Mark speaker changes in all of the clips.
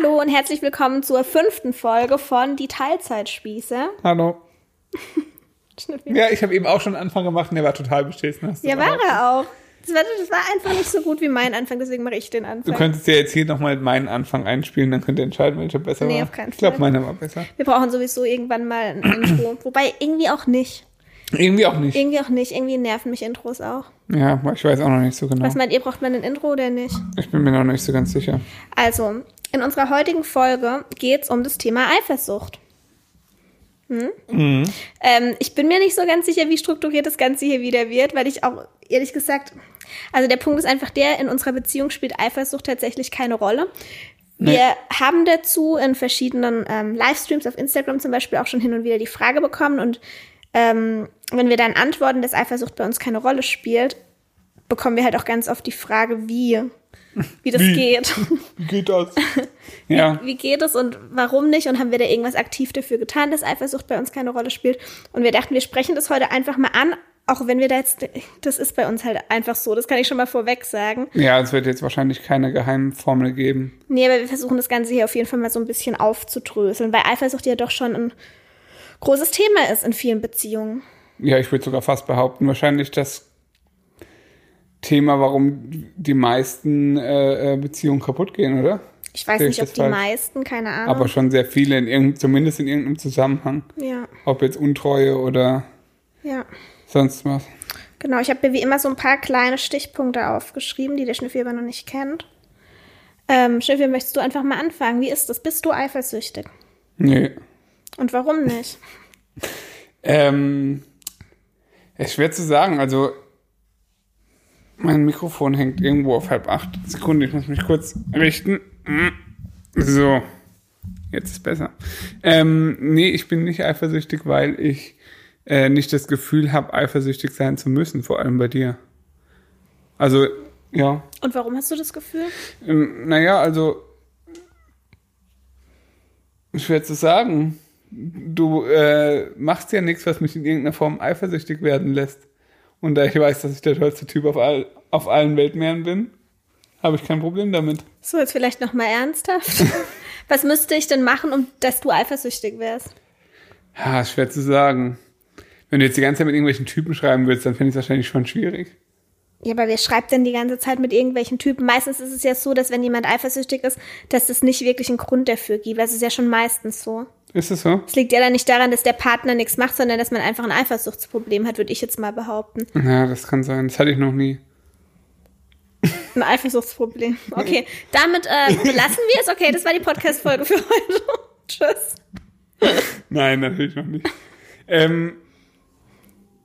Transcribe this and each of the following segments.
Speaker 1: Hallo und herzlich willkommen zur fünften Folge von Die Teilzeitspieße.
Speaker 2: Hallo. Ja, ich habe eben auch schon einen Anfang gemacht und der war total beschissen. du
Speaker 1: Ja, war er auch. Das war, das war einfach nicht so gut wie mein Anfang, deswegen mache ich den
Speaker 2: Du
Speaker 1: Anfang.
Speaker 2: könntest ja jetzt hier nochmal meinen Anfang einspielen, dann könnt ihr entscheiden, welcher besser
Speaker 1: Nee,
Speaker 2: war.
Speaker 1: auf keinen
Speaker 2: ich glaube,
Speaker 1: Fall.
Speaker 2: meiner war besser.
Speaker 1: Wir brauchen sowieso irgendwann mal ein Intro. Wobei irgendwie auch nicht.
Speaker 2: Irgendwie auch nicht.
Speaker 1: Irgendwie auch nicht. Irgendwie nerven mich Intros auch.
Speaker 2: Ja, ich weiß auch noch nicht so genau.
Speaker 1: Was meint ihr, braucht man ein Intro oder nicht?
Speaker 2: Ich bin mir noch nicht so ganz sicher.
Speaker 1: Also, in unserer heutigen Folge geht es um das Thema Eifersucht. Hm? Ähm, ich bin mir nicht so ganz sicher, wie strukturiert das Ganze hier wieder wird, weil ich auch ehrlich gesagt, also der Punkt ist einfach der, in unserer Beziehung spielt Eifersucht tatsächlich keine Rolle. Wir haben dazu in verschiedenen ähm, Livestreams auf Instagram zum Beispiel auch schon hin und wieder die Frage bekommen und ähm, wenn wir dann antworten, dass Eifersucht bei uns keine Rolle spielt, bekommen wir halt auch ganz oft die Frage, wie, wie das
Speaker 2: Wie?
Speaker 1: geht.
Speaker 2: Wie geht das? ja.
Speaker 1: Wie geht es und warum nicht? Und haben wir da irgendwas aktiv dafür getan, dass Eifersucht bei uns keine Rolle spielt? Und wir dachten, wir sprechen das heute einfach mal an, auch wenn wir da jetzt, das ist bei uns halt einfach so, das kann ich schon mal vorweg sagen.
Speaker 2: Ja, es wird jetzt wahrscheinlich keine Geheimformel geben.
Speaker 1: Nee, aber wir versuchen das Ganze hier auf jeden Fall mal so ein bisschen aufzudröseln, weil Eifersucht ja doch schon ein großes Thema ist in vielen Beziehungen.
Speaker 2: Ja, ich würde sogar fast behaupten, wahrscheinlich das Thema, warum die meisten äh, äh, Beziehungen kaputt gehen, oder?
Speaker 1: Ich weiß
Speaker 2: Sehe ich
Speaker 1: nicht, ob
Speaker 2: das
Speaker 1: die
Speaker 2: falsch?
Speaker 1: meisten, keine Ahnung.
Speaker 2: Aber schon sehr viele, in zumindest in irgendeinem Zusammenhang.
Speaker 1: ja,
Speaker 2: Ob jetzt Untreue oder
Speaker 1: ja.
Speaker 2: sonst was.
Speaker 1: Genau, ich habe mir wie immer so ein paar kleine Stichpunkte aufgeschrieben, die der Schnüffi aber noch nicht kennt. Ähm, Schnüffi, möchtest du einfach mal anfangen? Wie ist das? Bist du eifersüchtig?
Speaker 2: Nee.
Speaker 1: Und warum nicht?
Speaker 2: Ähm, ist schwer zu sagen. Also, mein Mikrofon hängt irgendwo auf halb acht. Sekunde, ich muss mich kurz richten. So. Jetzt ist besser. Ähm, nee, ich bin nicht eifersüchtig, weil ich äh, nicht das Gefühl habe, eifersüchtig sein zu müssen, vor allem bei dir. Also, ja.
Speaker 1: Und warum hast du das Gefühl?
Speaker 2: Ähm, naja, also schwer zu sagen. Du äh, machst ja nichts, was mich in irgendeiner Form eifersüchtig werden lässt. Und da ich weiß, dass ich der tollste Typ auf, all, auf allen Weltmeeren bin, habe ich kein Problem damit.
Speaker 1: So, jetzt vielleicht noch mal ernsthaft. Was müsste ich denn machen, um dass du eifersüchtig wärst?
Speaker 2: Ja, ist schwer zu sagen. Wenn du jetzt die ganze Zeit mit irgendwelchen Typen schreiben willst, dann finde ich es wahrscheinlich schon schwierig.
Speaker 1: Ja, aber wer schreibt denn die ganze Zeit mit irgendwelchen Typen? Meistens ist es ja so, dass wenn jemand eifersüchtig ist, dass es nicht wirklich einen Grund dafür gibt. Das ist ja schon meistens so.
Speaker 2: Ist es so?
Speaker 1: Es liegt ja dann nicht daran, dass der Partner nichts macht, sondern dass man einfach ein Eifersuchtsproblem hat, würde ich jetzt mal behaupten.
Speaker 2: Ja, das kann sein. Das hatte ich noch nie.
Speaker 1: Ein Eifersuchtsproblem. Okay, damit äh, belassen wir es. Okay, das war die Podcast-Folge für heute. Tschüss.
Speaker 2: Nein, natürlich noch nicht. ähm,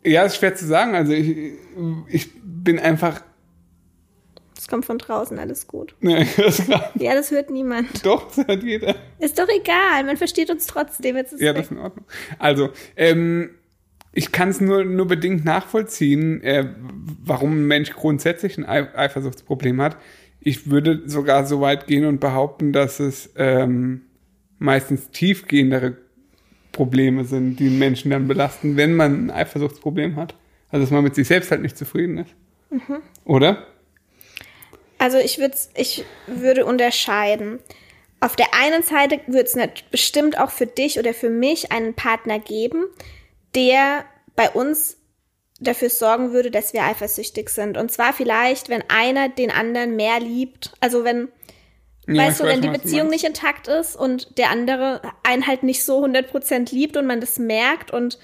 Speaker 2: ja, ist schwer zu sagen. Also ich, ich bin einfach.
Speaker 1: Das kommt von draußen, alles gut.
Speaker 2: Nee, das.
Speaker 1: Ja, das hört niemand.
Speaker 2: Doch, das hat jeder.
Speaker 1: Ist doch egal, man versteht uns trotzdem. Jetzt ist
Speaker 2: Ja, das ist in Ordnung. Also, ähm, ich kann es nur, nur bedingt nachvollziehen, äh, warum ein Mensch grundsätzlich ein Ei- Eifersuchtsproblem hat. Ich würde sogar so weit gehen und behaupten, dass es ähm, meistens tiefgehendere Probleme sind, die einen Menschen dann belasten, wenn man ein Eifersuchtsproblem hat. Also, dass man mit sich selbst halt nicht zufrieden ist. Oder?
Speaker 1: Also ich würde ich würde unterscheiden. Auf der einen Seite wird es bestimmt auch für dich oder für mich einen Partner geben, der bei uns dafür sorgen würde, dass wir eifersüchtig sind. Und zwar vielleicht, wenn einer den anderen mehr liebt. Also wenn,
Speaker 2: Ja,
Speaker 1: weißt du, wenn die Beziehung nicht intakt ist und der andere einen halt nicht so 100% liebt und man das merkt und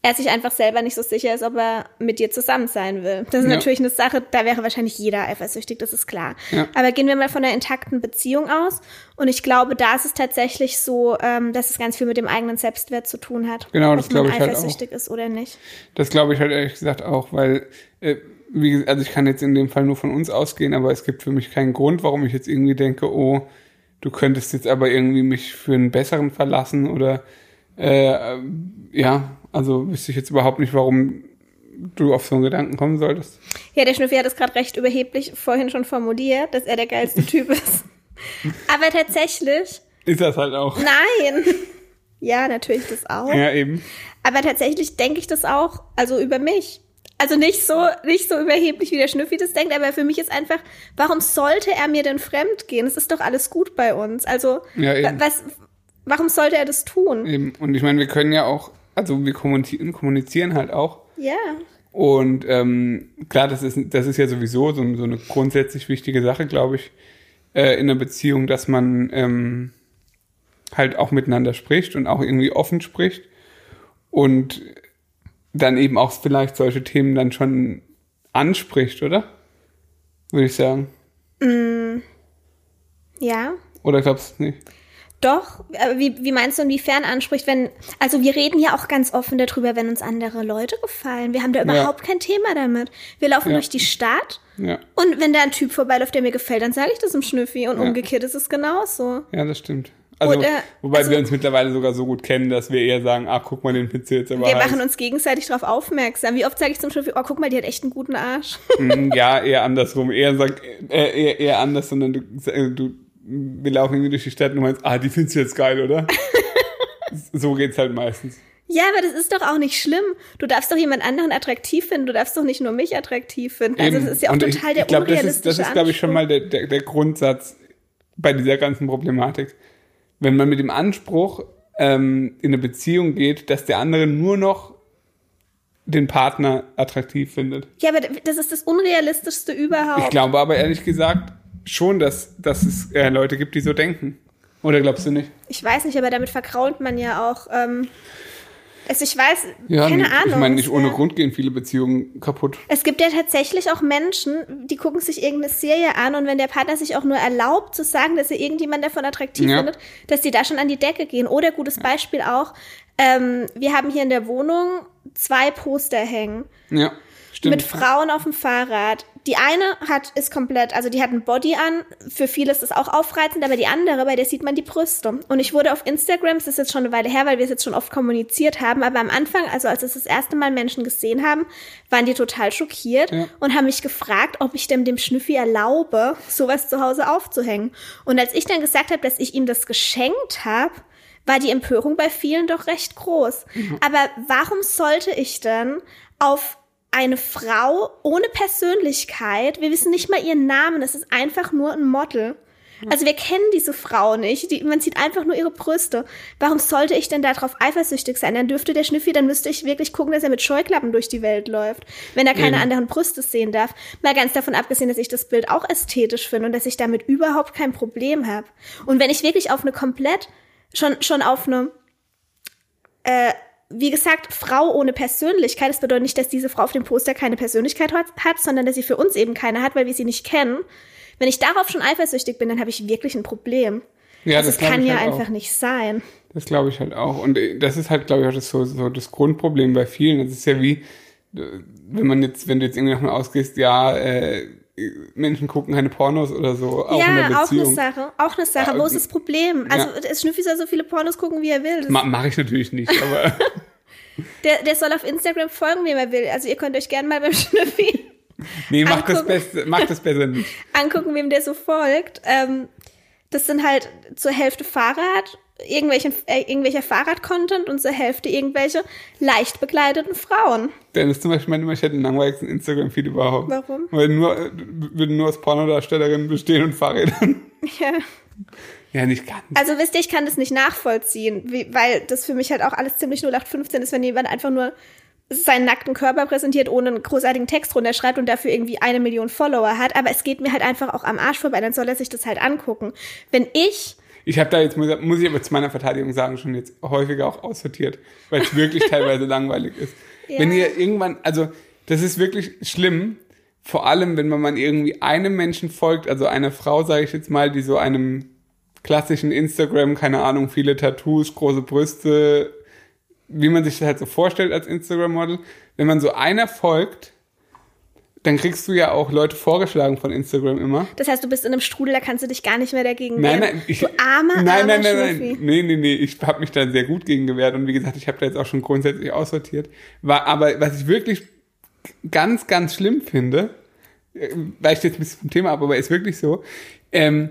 Speaker 1: er sich einfach selber nicht so sicher ist, ob er mit dir zusammen sein will. Das ist
Speaker 2: Ja.
Speaker 1: natürlich eine Sache, da wäre wahrscheinlich jeder eifersüchtig, das ist klar.
Speaker 2: Ja.
Speaker 1: Aber gehen wir mal von einer intakten Beziehung aus. Und ich glaube, da ist es tatsächlich so, ähm, dass es ganz viel mit dem eigenen Selbstwert zu tun hat.
Speaker 2: Genau, das
Speaker 1: ob man
Speaker 2: glaube ich halt auch.
Speaker 1: eifersüchtig ist oder nicht.
Speaker 2: Das glaube ich halt ehrlich gesagt auch, weil, äh, wie gesagt, also ich kann jetzt in dem Fall nur von uns ausgehen, aber es gibt für mich keinen Grund, warum ich jetzt irgendwie denke, oh, du könntest jetzt aber irgendwie mich für einen besseren verlassen oder äh, ähm, ja, also wüsste ich jetzt überhaupt nicht, warum du auf so einen Gedanken kommen solltest.
Speaker 1: Ja, der Schnüffi hat es gerade recht überheblich vorhin schon formuliert, dass er der geilste Typ ist. Aber tatsächlich,
Speaker 2: Ist das halt auch.
Speaker 1: nein. Ja, natürlich das auch.
Speaker 2: Ja, eben.
Speaker 1: Aber tatsächlich denke ich das auch, also über mich. also nicht so, nicht so überheblich, wie der Schnüffi das denkt, aber für mich ist einfach, warum sollte er mir denn fremd gehen? Es ist doch alles gut bei uns. Also,
Speaker 2: Ja, eben.
Speaker 1: was, warum sollte er das tun?
Speaker 2: Eben. Und ich meine, wir können ja auch, also wir kommunizieren, kommunizieren halt auch.
Speaker 1: Ja.
Speaker 2: Und ähm, klar, das ist, das ist ja sowieso so, so eine grundsätzlich wichtige Sache, glaube ich, äh, in einer Beziehung, dass man ähm, halt auch miteinander spricht und auch irgendwie offen spricht und dann eben auch vielleicht solche Themen dann schon anspricht, oder? Würde ich sagen.
Speaker 1: Ja.
Speaker 2: Oder glaubst du nicht?
Speaker 1: Doch, wie, wie meinst du, inwiefern anspricht, wenn, also wir reden ja auch ganz offen darüber, wenn uns andere Leute gefallen. Wir haben da überhaupt kein Thema damit. Wir laufen
Speaker 2: Ja.
Speaker 1: durch die Stadt
Speaker 2: Ja,
Speaker 1: und wenn da ein Typ vorbeiläuft, der mir gefällt, dann sage ich das im Schnüffi und
Speaker 2: Ja.
Speaker 1: umgekehrt ist es genauso.
Speaker 2: ja, das stimmt. Also,
Speaker 1: Oder-
Speaker 2: wobei
Speaker 1: also-
Speaker 2: wir uns mittlerweile sogar so gut kennen, dass wir eher sagen, ach, guck mal, den Pizza jetzt aber
Speaker 1: Wir
Speaker 2: heiß.
Speaker 1: machen uns gegenseitig darauf aufmerksam. Wie oft sage ich zum Schnüffi, oh, guck mal, die hat echt einen guten Arsch.
Speaker 2: Mm, Ja, eher andersrum. Eher sagt, äh, eher, eher anders, sondern du, äh, du, wir laufen irgendwie durch die Stadt und du meinst, ah, die findest du jetzt geil, oder? so geht's halt meistens.
Speaker 1: Ja, aber das ist doch auch nicht schlimm. Du darfst doch jemand anderen attraktiv finden. Du darfst doch nicht nur mich attraktiv finden. Also
Speaker 2: Eben.
Speaker 1: das ist ja auch
Speaker 2: Und
Speaker 1: total
Speaker 2: ich,
Speaker 1: der
Speaker 2: ich glaub, das ist, das ist, glaube ich, schon mal der, der, der Grundsatz bei dieser ganzen Problematik. Wenn man mit dem Anspruch ähm, in eine Beziehung geht, dass der andere nur noch den Partner attraktiv findet.
Speaker 1: Ja, aber das ist das Unrealistischste überhaupt.
Speaker 2: Ich glaube aber ehrlich gesagt schon, dass, dass es äh, Leute gibt, die so denken. Oder glaubst du nicht?
Speaker 1: Ich weiß nicht, aber damit verkrault man ja auch. Ähm, also ich weiß,
Speaker 2: Ja,
Speaker 1: keine
Speaker 2: nicht,
Speaker 1: Ahnung.
Speaker 2: ich meine, nicht ohne Grund gehen viele Beziehungen kaputt.
Speaker 1: Es gibt ja tatsächlich auch Menschen, die gucken sich irgendeine Serie an und wenn der Partner sich auch nur erlaubt zu sagen, dass er irgendjemand davon attraktiv
Speaker 2: Ja.
Speaker 1: findet, dass die da schon an die Decke gehen. Oder gutes Beispiel auch, ähm, wir haben hier in der Wohnung zwei Poster hängen.
Speaker 2: Ja, stimmt.
Speaker 1: Mit Frauen auf dem Fahrrad. Die eine hat, ist komplett, also die hat ein Body an. Für viele ist das auch aufreizend, aber die andere, bei der sieht man die Brüste. Und ich wurde auf Instagram, das ist jetzt schon eine Weile her, weil wir es jetzt schon oft kommuniziert haben, aber am Anfang, also als es das erste Mal Menschen gesehen haben, waren die total schockiert
Speaker 2: Ja.
Speaker 1: und haben mich gefragt, ob ich dem, dem Schnüffi erlaube, sowas zu Hause aufzuhängen. Und als ich dann gesagt habe, dass ich ihm das geschenkt habe, war die Empörung bei vielen doch recht groß. Aber warum sollte ich denn auf eine Frau ohne Persönlichkeit, wir wissen nicht mal ihren Namen, es ist einfach nur ein Model. Also wir kennen diese Frau nicht, die, man sieht einfach nur ihre Brüste. Warum sollte ich denn darauf eifersüchtig sein? Dann dürfte der Schnüffi, dann müsste ich wirklich gucken, dass er mit Scheuklappen durch die Welt läuft, wenn er keine
Speaker 2: Eben.
Speaker 1: anderen Brüste sehen darf. Mal ganz davon abgesehen, dass ich das Bild auch ästhetisch finde und dass ich damit überhaupt kein Problem habe. Und wenn ich wirklich auf eine komplett, schon, schon auf eine äh, wie gesagt, Frau ohne Persönlichkeit. Das bedeutet nicht, dass diese Frau auf dem Poster keine Persönlichkeit hat, hat, sondern dass sie für uns eben keine hat, weil wir sie nicht kennen. Wenn ich darauf schon eifersüchtig bin, dann habe ich wirklich ein Problem.
Speaker 2: Ja,
Speaker 1: also
Speaker 2: das
Speaker 1: es kann ja
Speaker 2: halt
Speaker 1: einfach
Speaker 2: auch.
Speaker 1: nicht sein.
Speaker 2: Das glaube ich halt auch. Und äh, das ist halt, glaube ich, auch das, so, so das Grundproblem bei vielen. Das ist ja wie, äh, wenn man jetzt, wenn du jetzt irgendwie davon ausgehst, ja, äh, Menschen gucken keine Pornos oder so, auch in der
Speaker 1: ja, auch eine
Speaker 2: Beziehung.
Speaker 1: Sache. Auch eine Sache.
Speaker 2: Ja,
Speaker 1: Wo ist das Problem? Also
Speaker 2: ja.
Speaker 1: Schnüffi soll so viele Pornos gucken, wie er will.
Speaker 2: Ma Mache ich natürlich nicht, aber
Speaker 1: der, der soll auf Instagram folgen, wie er will. Also ihr könnt euch gerne mal beim Schnüffi
Speaker 2: nee, mach das. Beste, das besser nicht.
Speaker 1: angucken, wem der so folgt. Ähm, das sind halt zur Hälfte Fahrrad, irgendwelchen, äh, irgendwelcher Fahrrad-Content und zur Hälfte irgendwelche leicht bekleideten Frauen.
Speaker 2: Dennis zum Beispiel ich hätte den langweiligsten Instagram-Feed überhaupt.
Speaker 1: Warum?
Speaker 2: Weil nur, äh, würden nur aus Pornodarstellerinnen bestehen und Fahrrädern.
Speaker 1: Ja.
Speaker 2: Ja, nicht ganz.
Speaker 1: Also wisst ihr, ich kann das nicht nachvollziehen, wie, weil das für mich halt auch alles ziemlich 0815 ist, wenn jemand einfach nur seinen nackten Körper präsentiert, ohne einen großartigen Text runterschreibt und dafür irgendwie eine Million Follower hat. Aber es geht mir halt einfach auch am Arsch vorbei, dann soll er sich das halt angucken. Wenn ich
Speaker 2: Ich habe da jetzt, muss, muss ich aber zu meiner Verteidigung sagen, schon jetzt häufiger auch aussortiert, weil es wirklich teilweise langweilig ist.
Speaker 1: Ja.
Speaker 2: Wenn ihr irgendwann, also das ist wirklich schlimm, vor allem wenn man irgendwie einem Menschen folgt, also einer Frau, sage ich jetzt mal, die so einem klassischen Instagram, keine Ahnung, viele Tattoos, große Brüste, wie man sich das halt so vorstellt als Instagram-Model, wenn man so einer folgt, dann kriegst du ja auch Leute vorgeschlagen von Instagram immer.
Speaker 1: Das heißt, du bist in einem Strudel, da kannst du dich gar nicht mehr dagegen
Speaker 2: Nein,
Speaker 1: wehren.
Speaker 2: nein, ich,
Speaker 1: du armer,
Speaker 2: nein,
Speaker 1: armer
Speaker 2: nein, nein, nein,
Speaker 1: Schnuffi.
Speaker 2: nee, nee, nee, ich habe mich da sehr gut gegen gewehrt und wie gesagt, ich habe da jetzt auch schon grundsätzlich aussortiert. War, aber was ich wirklich ganz, ganz schlimm finde, äh, weicht jetzt ein bisschen vom Thema ab, aber ist wirklich so, ähm,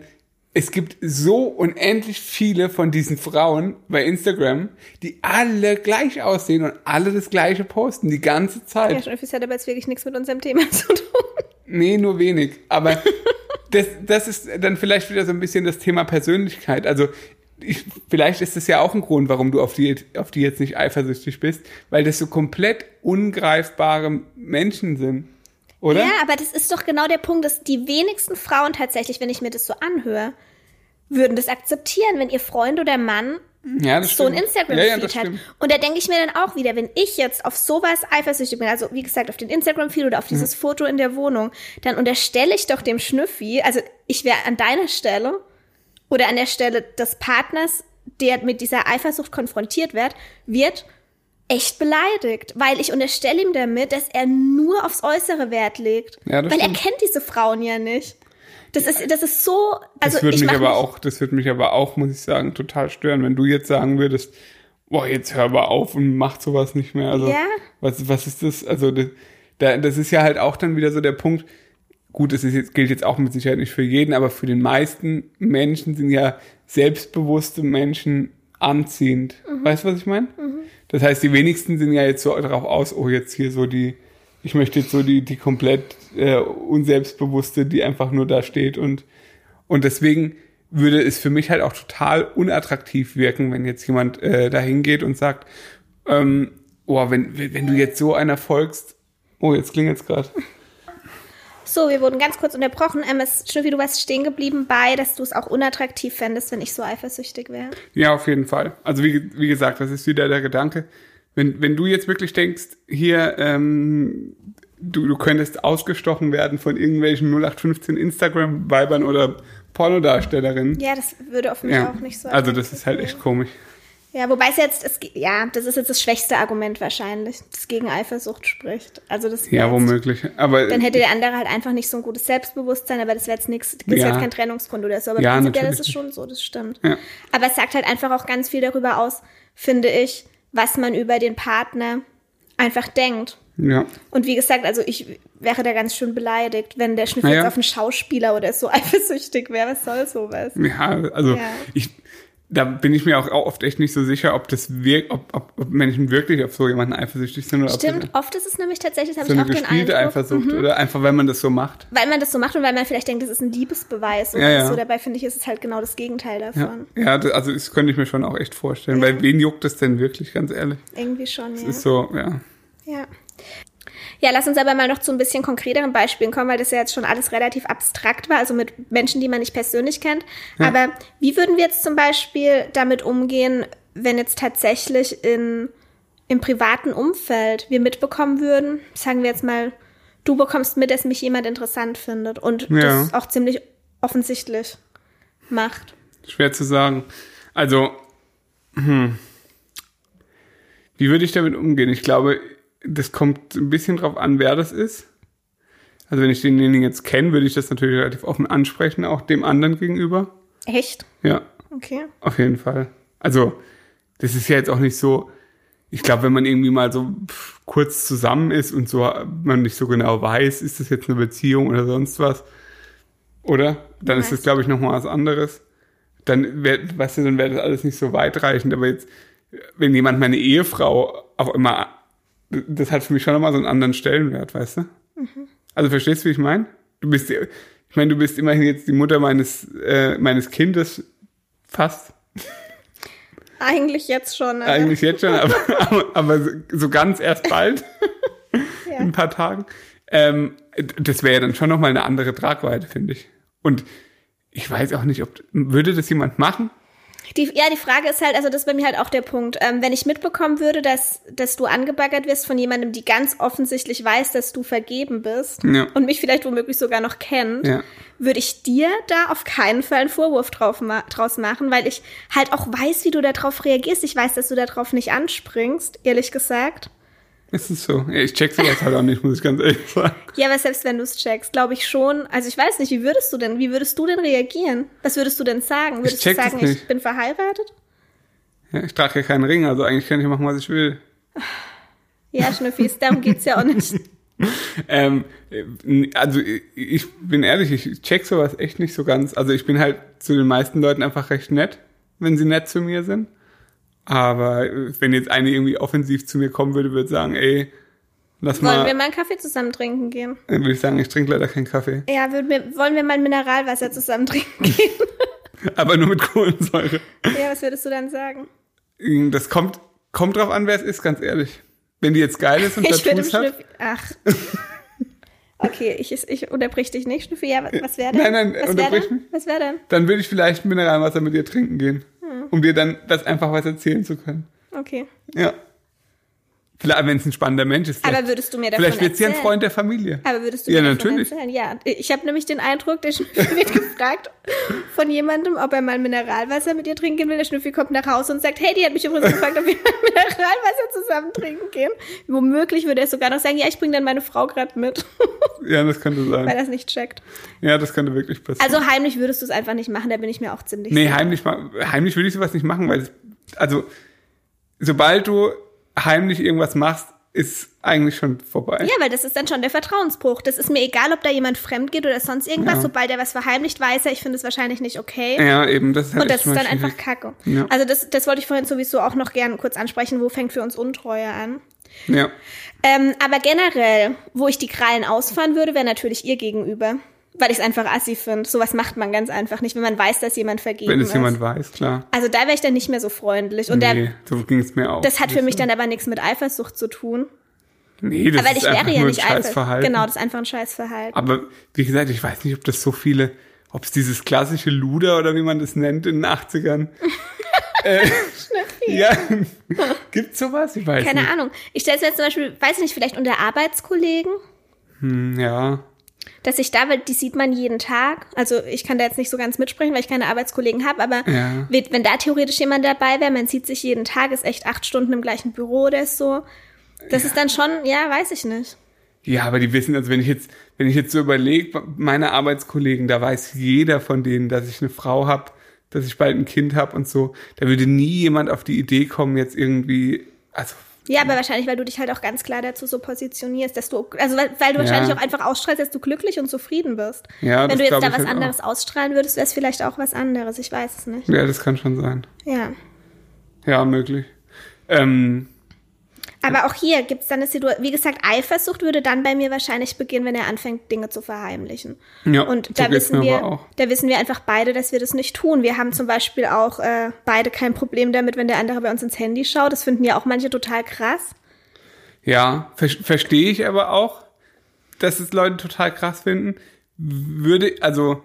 Speaker 2: es gibt so unendlich viele von diesen Frauen bei Instagram, die alle gleich aussehen und alle das gleiche posten, die ganze Zeit.
Speaker 1: Ja, Schnüffis hat aber jetzt wirklich nichts mit unserem Thema zu tun.
Speaker 2: Nee, nur wenig. Aber das, das ist dann vielleicht wieder so ein bisschen das Thema Persönlichkeit. Also ich, vielleicht ist das ja auch ein Grund, warum du auf die, auf die jetzt nicht eifersüchtig bist, weil das so komplett ungreifbare Menschen sind. Oder?
Speaker 1: Ja, aber das ist doch genau der Punkt, dass die wenigsten Frauen tatsächlich, wenn ich mir das so anhöre, würden das akzeptieren, wenn ihr Freund oder Mann
Speaker 2: Ja,
Speaker 1: so ein
Speaker 2: stimmt.
Speaker 1: Instagram-Feed
Speaker 2: ja, ja,
Speaker 1: hat. Und da denke ich mir dann auch wieder, wenn ich jetzt auf sowas eifersüchtig bin, also wie gesagt, auf den Instagram-Feed oder auf dieses
Speaker 2: Mhm.
Speaker 1: Foto in der Wohnung, dann unterstelle ich doch dem Schnüffi, also ich wäre an deiner Stelle oder an der Stelle des Partners, der mit dieser Eifersucht konfrontiert wird, wird echt beleidigt, weil ich unterstelle ihm damit, dass er nur aufs Äußere Wert legt.
Speaker 2: Ja,
Speaker 1: weil
Speaker 2: stimmt.
Speaker 1: er kennt diese Frauen ja nicht. Das ist, das ist so, also
Speaker 2: Das würde
Speaker 1: ich
Speaker 2: mich aber auch, das würde mich aber auch, muss ich sagen, total stören, wenn du jetzt sagen würdest, boah, jetzt hör mal auf und mach sowas nicht mehr. Also,
Speaker 1: Ja.
Speaker 2: was, was ist das? Also, das, da, das ist ja halt auch dann wieder so der Punkt, gut, das ist jetzt, gilt jetzt auch mit Sicherheit nicht für jeden, aber für den meisten Menschen sind ja selbstbewusste Menschen anziehend.
Speaker 1: Mhm.
Speaker 2: Weißt du, was ich meine? Das heißt, die wenigsten sind ja jetzt so darauf aus, oh, jetzt hier so die, ich möchte jetzt so die, die komplett äh, unselbstbewusste, die einfach nur da steht und, und deswegen würde es für mich halt auch total unattraktiv wirken, wenn jetzt jemand äh, da hingeht und sagt, ähm, oh, wenn, wenn du jetzt so einer folgst, oh, jetzt klingelt's gerade.
Speaker 1: So, wir wurden ganz kurz unterbrochen. Ähm, es, Schnüffi, du warst stehen geblieben bei, dass du es auch unattraktiv fändest, wenn ich so eifersüchtig wäre.
Speaker 2: Ja, auf jeden Fall. Also wie, wie gesagt, das ist wieder der Gedanke. Wenn, wenn du jetzt wirklich denkst, hier, ähm, du, du könntest ausgestochen werden von irgendwelchen 0815 Instagram-Weibern oder Pornodarstellerinnen.
Speaker 1: Ja, das würde auf mich
Speaker 2: Ja,
Speaker 1: auch nicht so.
Speaker 2: also das ist halt echt komisch.
Speaker 1: Ja, wobei es jetzt, es, ja, das ist jetzt das schwächste Argument wahrscheinlich, das gegen Eifersucht spricht. Also das
Speaker 2: Ja, womöglich. Aber
Speaker 1: Dann hätte der andere halt einfach nicht so ein gutes Selbstbewusstsein, aber das wäre jetzt nichts, das ist
Speaker 2: Ja.
Speaker 1: jetzt kein Trennungsgrund oder so. Aber
Speaker 2: Ja,
Speaker 1: prinzipiell
Speaker 2: natürlich
Speaker 1: ist es schon so, das stimmt.
Speaker 2: Ja.
Speaker 1: Aber es sagt halt einfach auch ganz viel darüber aus, finde ich, was man über den Partner einfach denkt.
Speaker 2: ja.
Speaker 1: Und wie gesagt, also ich wäre da ganz schön beleidigt, wenn der Schnitt
Speaker 2: Na
Speaker 1: jetzt
Speaker 2: ja.
Speaker 1: auf einen Schauspieler oder so eifersüchtig wäre. Was soll sowas?
Speaker 2: Ja, also
Speaker 1: Ja.
Speaker 2: ich, da bin ich mir auch oft echt nicht so sicher, ob das wirkt, ob, ob, ob Menschen wirklich auf so jemanden eifersüchtig sind oder
Speaker 1: Stimmt,
Speaker 2: ob
Speaker 1: oft ist es nämlich tatsächlich, das
Speaker 2: das
Speaker 1: habe
Speaker 2: so
Speaker 1: ich auch den Eindruck.
Speaker 2: Eifersucht
Speaker 1: Mhm.
Speaker 2: oder einfach, weil man das so macht.
Speaker 1: Weil man das so macht und weil man vielleicht denkt, das ist ein Liebesbeweis oder
Speaker 2: Ja, ja.
Speaker 1: so. Dabei finde ich, ist es halt genau das Gegenteil
Speaker 2: Ja,
Speaker 1: davon.
Speaker 2: ja das, also das könnte ich mir schon auch echt vorstellen. Weil wen juckt das denn wirklich, ganz ehrlich?
Speaker 1: Irgendwie schon, ja.
Speaker 2: Ist so, ja.
Speaker 1: Ja. Ja, lass uns aber mal noch zu ein bisschen konkreteren Beispielen kommen, weil das ja jetzt schon alles relativ abstrakt war, also mit Menschen, die man nicht persönlich kennt. Aber wie würden wir jetzt zum Beispiel damit umgehen, wenn jetzt tatsächlich in, im privaten Umfeld wir mitbekommen würden, sagen wir jetzt mal, du bekommst mit, dass mich jemand interessant findet und
Speaker 2: Ja.
Speaker 1: das auch ziemlich offensichtlich macht.
Speaker 2: Schwer zu sagen. Also, hm. wie würde ich damit umgehen? Ich glaube, das kommt ein bisschen drauf an, wer das ist. Also wenn ich denjenigen jetzt kenne, würde ich das natürlich relativ offen ansprechen, auch dem anderen gegenüber.
Speaker 1: Echt?
Speaker 2: Ja,
Speaker 1: Okay.
Speaker 2: auf jeden Fall. Also, das ist ja jetzt auch nicht so, ich glaube, wenn man irgendwie mal so kurz zusammen ist und so man nicht so genau weiß, ist das jetzt eine Beziehung oder sonst was, oder? Dann ist das, glaube ich, nochmal was anderes. Dann wäre, weißt du, dann wäre das alles nicht so weitreichend. Aber jetzt, wenn jemand meine Ehefrau auf immer, das hat für mich schon nochmal so einen anderen Stellenwert, weißt du? Also verstehst du, wie ich meine? Du bist, ich meine, du bist immerhin jetzt die Mutter meines, äh, meines Kindes, fast.
Speaker 1: Eigentlich jetzt schon. aber-
Speaker 2: Eigentlich jetzt schon, aber, aber, aber so- so ganz erst bald,
Speaker 1: Ja.
Speaker 2: in ein paar Tagen. Ähm, das wäre ja dann schon nochmal eine andere Tragweite, finde ich. Und ich weiß auch nicht, ob, würde das jemand machen?
Speaker 1: Die, ja, die Frage ist halt, also das ist bei mir halt auch der Punkt. Ähm, wenn ich mitbekommen würde, dass, dass du angebaggert wirst von jemandem, die ganz offensichtlich weiß, dass du vergeben bist
Speaker 2: Ja.
Speaker 1: und mich vielleicht womöglich sogar noch kennt,
Speaker 2: Ja.
Speaker 1: würde ich dir da auf keinen Fall einen Vorwurf drauf ma draus machen, weil ich halt auch weiß, wie du darauf reagierst. Ich weiß, dass du darauf nicht anspringst, ehrlich gesagt.
Speaker 2: Ist es so? Ich check sowas halt auch nicht, muss ich ganz ehrlich sagen.
Speaker 1: Ja, aber selbst wenn du es checkst, glaube ich schon. Also ich weiß nicht, wie würdest du denn, wie würdest du denn reagieren? Was würdest du denn sagen? Würdest du sagen, ich bin verheiratet?
Speaker 2: Ja, ich trage ja keinen Ring, also eigentlich kann ich machen, was ich will.
Speaker 1: Ja, Schnüffis, darum geht's ja auch nicht.
Speaker 2: ähm, äh, also ich bin ehrlich, ich check sowas echt nicht so ganz. Also ich bin halt zu den meisten Leuten einfach recht nett, wenn sie nett zu mir sind. Aber äh, wenn jetzt eine irgendwie offensiv zu mir kommen würde, würde sagen, ey, lass
Speaker 1: Wollen
Speaker 2: mal.
Speaker 1: wir mal einen Kaffee zusammen trinken gehen?
Speaker 2: Dann würde ich sagen, ich trinke leider keinen Kaffee.
Speaker 1: Ja, würden wir, wollen wir mal Mineralwasser zusammen trinken gehen?
Speaker 2: Aber nur mit Kohlensäure.
Speaker 1: ja, was würdest du dann sagen?
Speaker 2: Das kommt, kommt drauf an, wer es ist, ganz ehrlich. Wenn die jetzt geil ist und
Speaker 1: Ich
Speaker 2: Tattoos hat.
Speaker 1: Schnüffi. Ach. Okay, ich, ich unterbrich dich nicht, Schnüffi. Ja, was, wäre denn?
Speaker 2: Nein, nein,
Speaker 1: was wär
Speaker 2: unterbrich
Speaker 1: denn? Was wäre denn?
Speaker 2: Dann würde ich vielleicht ein Mineralwasser mit dir trinken gehen. Um dir dann das einfach was erzählen zu können.
Speaker 1: Okay.
Speaker 2: Ja. Vielleicht, wenn es ein spannender Mensch ist.
Speaker 1: Aber würdest du mir davon
Speaker 2: vielleicht wird sie ein? Freund der Familie.
Speaker 1: Aber würdest du
Speaker 2: Ja,
Speaker 1: mir davon
Speaker 2: natürlich.
Speaker 1: erzählen? Ja, ich habe nämlich den Eindruck, der Schnüffi wird gefragt von jemandem, ob er mal Mineralwasser mit ihr trinken will. Der Schnüffi kommt nach Hause und sagt, hey, die hat mich übrigens gefragt, ob wir mal Mineralwasser zusammen trinken gehen. Womöglich würde er sogar noch sagen, ja, ich bringe dann meine Frau gerade mit,
Speaker 2: Ja, das könnte
Speaker 1: weil
Speaker 2: sein.
Speaker 1: er es nicht checkt.
Speaker 2: Ja, das könnte wirklich passieren.
Speaker 1: Also heimlich würdest du es einfach nicht machen, da bin ich mir auch ziemlich
Speaker 2: nee,
Speaker 1: sicher.
Speaker 2: heimlich, ma- heimlich würde ich sowas nicht machen, weil, es, also, sobald du heimlich irgendwas machst, ist eigentlich schon vorbei.
Speaker 1: Ja, weil das ist dann schon der Vertrauensbruch. Das ist mir egal, ob da jemand fremd geht oder sonst irgendwas.
Speaker 2: Ja.
Speaker 1: Sobald er was verheimlicht, weiß er, ich finde es wahrscheinlich nicht okay.
Speaker 2: Ja, eben, das ist halt
Speaker 1: Und das ist dann einfach. Kacke.
Speaker 2: Ja.
Speaker 1: Also das, das wollte ich vorhin sowieso auch noch gern kurz ansprechen. Wo fängt für uns Untreue an?
Speaker 2: Ja.
Speaker 1: Ähm, aber generell, wo ich die Krallen ausfahren würde, wäre natürlich ihr gegenüber. Weil ich es einfach assi finde. Sowas macht man ganz einfach nicht, wenn man weiß, dass jemand vergeben
Speaker 2: Wenn es
Speaker 1: ist.
Speaker 2: jemand weiß, klar.
Speaker 1: also da wäre ich dann nicht mehr so freundlich. Und
Speaker 2: nee,
Speaker 1: da,
Speaker 2: so ging es mir auch.
Speaker 1: das hat für mich dann aber nichts mit Eifersucht zu tun.
Speaker 2: Nee, das
Speaker 1: Weil
Speaker 2: ist
Speaker 1: ich wäre
Speaker 2: einfach
Speaker 1: ja
Speaker 2: nur
Speaker 1: nicht
Speaker 2: ein scheiß
Speaker 1: eifersüchtig.
Speaker 2: Verhalten.
Speaker 1: Genau, das ist einfach ein Scheißverhalten.
Speaker 2: Aber wie gesagt, ich weiß nicht, ob das so viele, ob es dieses klassische Luder oder wie man das nennt in den 80ern. äh, ja, gibt's sowas? Ich weiß
Speaker 1: Keine
Speaker 2: nicht.
Speaker 1: Ahnung. Ich stelle es mir jetzt zum Beispiel, weiß ich nicht, vielleicht unter Arbeitskollegen,
Speaker 2: Hm, ja,
Speaker 1: dass ich da, weil die sieht man jeden Tag. Also ich kann da jetzt nicht so ganz mitsprechen, weil ich keine Arbeitskollegen habe, aber
Speaker 2: Ja.
Speaker 1: wenn da theoretisch jemand dabei wäre, man sieht sich jeden Tag, ist echt acht Stunden im gleichen Büro oder so. Das ist dann schon, ja, weiß ich nicht.
Speaker 2: ja, aber die wissen, also wenn ich jetzt, wenn ich jetzt so überlege, meine Arbeitskollegen, da weiß jeder von denen, dass ich eine Frau habe, dass ich bald ein Kind habe und so. Da würde nie jemand auf die Idee kommen, jetzt irgendwie, also
Speaker 1: Ja, aber wahrscheinlich, weil du dich halt auch ganz klar dazu so positionierst, dass du, also weil, weil du wahrscheinlich auch einfach ausstrahlst, dass du glücklich und zufrieden bist.
Speaker 2: Ja,
Speaker 1: Wenn du jetzt da was
Speaker 2: halt
Speaker 1: anderes ausstrahlen würdest, wäre es vielleicht auch was anderes. Ich weiß es nicht.
Speaker 2: ja, das kann schon sein.
Speaker 1: Ja.
Speaker 2: Ja, möglich. Ähm,
Speaker 1: Aber auch hier gibt es dann eine Situation, wie gesagt, Eifersucht würde dann bei mir wahrscheinlich beginnen, wenn er anfängt, Dinge zu verheimlichen.
Speaker 2: ja,
Speaker 1: Und
Speaker 2: so
Speaker 1: da
Speaker 2: geht's
Speaker 1: wissen wir, da wissen wir einfach beide, dass wir das nicht tun. Wir haben zum Beispiel auch äh, beide kein Problem damit, wenn der andere bei uns ins Handy schaut. Das finden ja auch manche total krass.
Speaker 2: Ja, ver verstehe ich aber auch, dass es Leute total krass finden. Würde, also,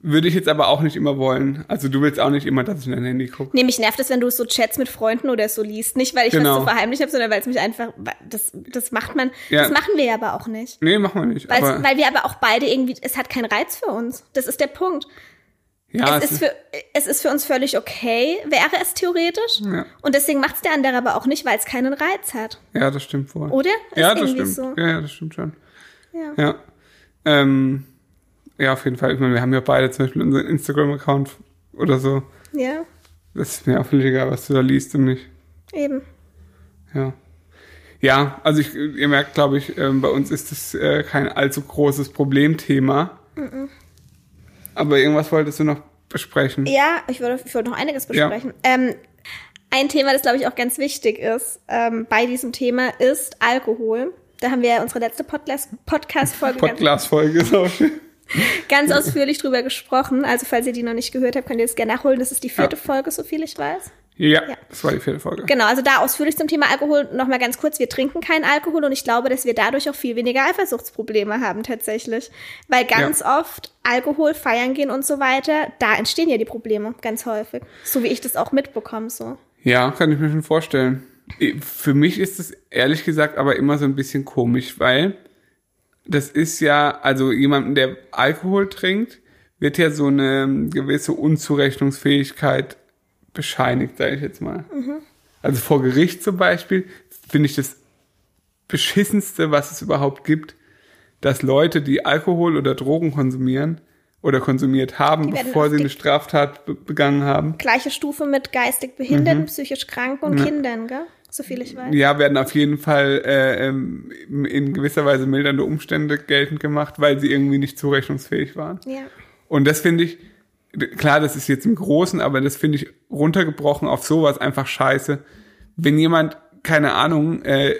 Speaker 2: würde ich jetzt aber auch nicht immer wollen. Also du willst auch nicht immer, dass ich in dein Handy gucke.
Speaker 1: Nee, mich nervt es, wenn du so Chats mit Freunden oder so liest. Nicht, weil ich
Speaker 2: Genau.
Speaker 1: was zu verheimlichen habe, sondern weil es mich einfach, das, das macht man,
Speaker 2: Ja.
Speaker 1: das machen wir ja aber auch nicht.
Speaker 2: Nee, machen wir nicht. Aber,
Speaker 1: weil wir aber auch beide irgendwie, es hat keinen Reiz für uns. Das ist der Punkt.
Speaker 2: ja,
Speaker 1: es, ist für, es ist für uns völlig okay, wäre es theoretisch.
Speaker 2: Ja.
Speaker 1: Und deswegen macht es der andere aber auch nicht, weil es keinen Reiz hat.
Speaker 2: ja, das stimmt wohl.
Speaker 1: Oder? Ist
Speaker 2: ja, das stimmt.
Speaker 1: so.
Speaker 2: Ja, ja, das stimmt schon.
Speaker 1: Ja.
Speaker 2: Ja. Ähm, ja, auf jeden Fall. Ich meine, wir haben ja beide zum Beispiel unseren Instagram-Account oder so.
Speaker 1: ja,
Speaker 2: Das ist mir auch völlig egal, was du da liest und nicht.
Speaker 1: eben.
Speaker 2: Ja. Ja, also ich, ihr merkt, glaube ich, ähm, bei uns ist das äh, kein allzu großes Problemthema. Aber irgendwas wolltest du noch besprechen.
Speaker 1: Ja, ich würde, ich noch einiges besprechen. Ähm, ein Thema, das glaube ich auch ganz wichtig ist ähm, bei diesem Thema, ist Alkohol. Da haben wir ja unsere letzte Podcast- Podcast-Folge
Speaker 2: Podcast-Folge ist auch schön.
Speaker 1: ganz ausführlich drüber gesprochen. Also falls ihr die noch nicht gehört habt, könnt ihr das gerne nachholen. Das ist die vierte
Speaker 2: Ja.
Speaker 1: Folge, so viel ich weiß.
Speaker 2: Ja, das war die vierte Folge.
Speaker 1: Genau, also da ausführlich zum Thema Alkohol noch mal ganz kurz. Wir trinken keinen Alkohol und ich glaube, dass wir dadurch auch viel weniger Eifersuchtsprobleme haben tatsächlich. Weil ganz oft Alkohol, feiern gehen und so weiter, da entstehen ja die Probleme ganz häufig. So wie ich das auch mitbekomme so.
Speaker 2: Ja, kann ich mir schon vorstellen. Für mich ist es ehrlich gesagt aber immer so ein bisschen komisch, weil das ist ja, also jemanden, der Alkohol trinkt, wird ja so eine gewisse Unzurechnungsfähigkeit bescheinigt, sage ich jetzt mal. Also vor Gericht zum Beispiel finde ich das beschissenste, was es überhaupt gibt, dass Leute, die Alkohol oder Drogen konsumieren oder konsumiert haben, bevor sie eine Straftat be begangen haben,
Speaker 1: Gleiche Stufe mit geistig Behinderten, psychisch Kranken und Kindern, gell? So viel ich weiß.
Speaker 2: Ja, werden auf jeden Fall äh, ähm, in gewisser Weise mildernde Umstände geltend gemacht, weil sie irgendwie nicht zurechnungsfähig waren.
Speaker 1: Ja.
Speaker 2: Und das finde ich, klar, das ist jetzt im Großen, aber das finde ich runtergebrochen auf sowas einfach scheiße. Wenn jemand, keine Ahnung, äh,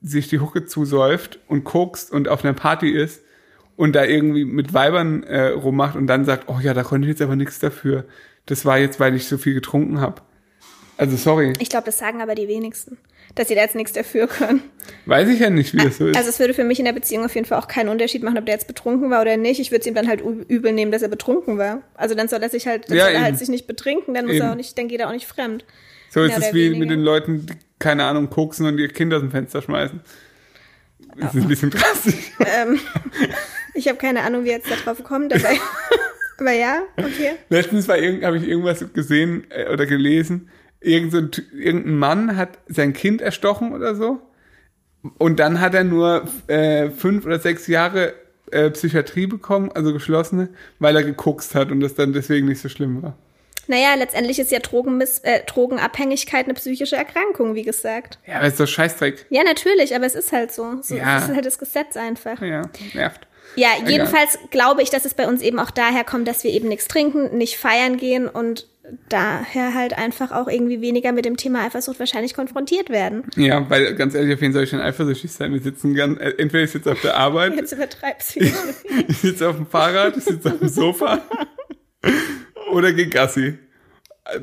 Speaker 2: sich die Hucke zusäuft und kokst und auf einer Party ist und da irgendwie mit Weibern äh, rummacht und dann sagt, oh ja, da konnte ich jetzt aber nichts dafür. Das war jetzt, weil ich so viel getrunken habe. Also sorry.
Speaker 1: Ich glaube, das sagen aber die wenigsten, dass sie da jetzt nichts dafür können.
Speaker 2: Weiß ich ja nicht, wie das so ist.
Speaker 1: Also es würde für mich in der Beziehung auf jeden Fall auch keinen Unterschied machen, ob der jetzt betrunken war oder nicht. Ich würde es ihm dann halt übel nehmen, dass er betrunken war. Also dann soll er sich halt, dann
Speaker 2: Ja,
Speaker 1: soll er halt sich nicht betrinken, dann muss
Speaker 2: Eben.
Speaker 1: er auch nicht, dann geht er auch nicht fremd.
Speaker 2: so ist es wie
Speaker 1: weniger.
Speaker 2: mit den Leuten, die, keine Ahnung, koksen und ihr Kind aus dem Fenster schmeißen. Das ist ein bisschen drastisch.
Speaker 1: Ähm, ich habe keine Ahnung, wie er jetzt da drauf kommt, aber, aber ja, okay.
Speaker 2: Letztens habe ich irgendwas gesehen äh, oder gelesen. Irgend so ein, Ty- irgendein Mann hat sein Kind erstochen oder so. Und dann hat er nur äh, fünf oder sechs Jahre äh, Psychiatrie bekommen, also geschlossene, weil er gekokst hat und das dann deswegen nicht so schlimm war.
Speaker 1: Naja, letztendlich ist ja Drogenmiss äh, Drogenabhängigkeit eine psychische Erkrankung, wie gesagt.
Speaker 2: Ja, aber ist doch Scheißdreck.
Speaker 1: Ja, natürlich, aber es ist halt so. so
Speaker 2: Ja.
Speaker 1: Es ist halt das Gesetz einfach.
Speaker 2: Ja, nervt.
Speaker 1: Ja, jedenfalls glaube ich, dass es bei uns eben auch daher kommt, dass wir eben nichts trinken, nicht feiern gehen und daher halt einfach auch irgendwie weniger mit dem Thema Eifersucht wahrscheinlich konfrontiert werden.
Speaker 2: Ja, weil ganz ehrlich, auf wen soll ich denn eifersüchtig sein? Wir sitzen ganz, äh, entweder ich sitze auf der Arbeit,
Speaker 1: Jetzt übertreibst du
Speaker 2: ich sitze auf dem Fahrrad, ich sitze auf dem Sofa oder geh Gassi. Äh,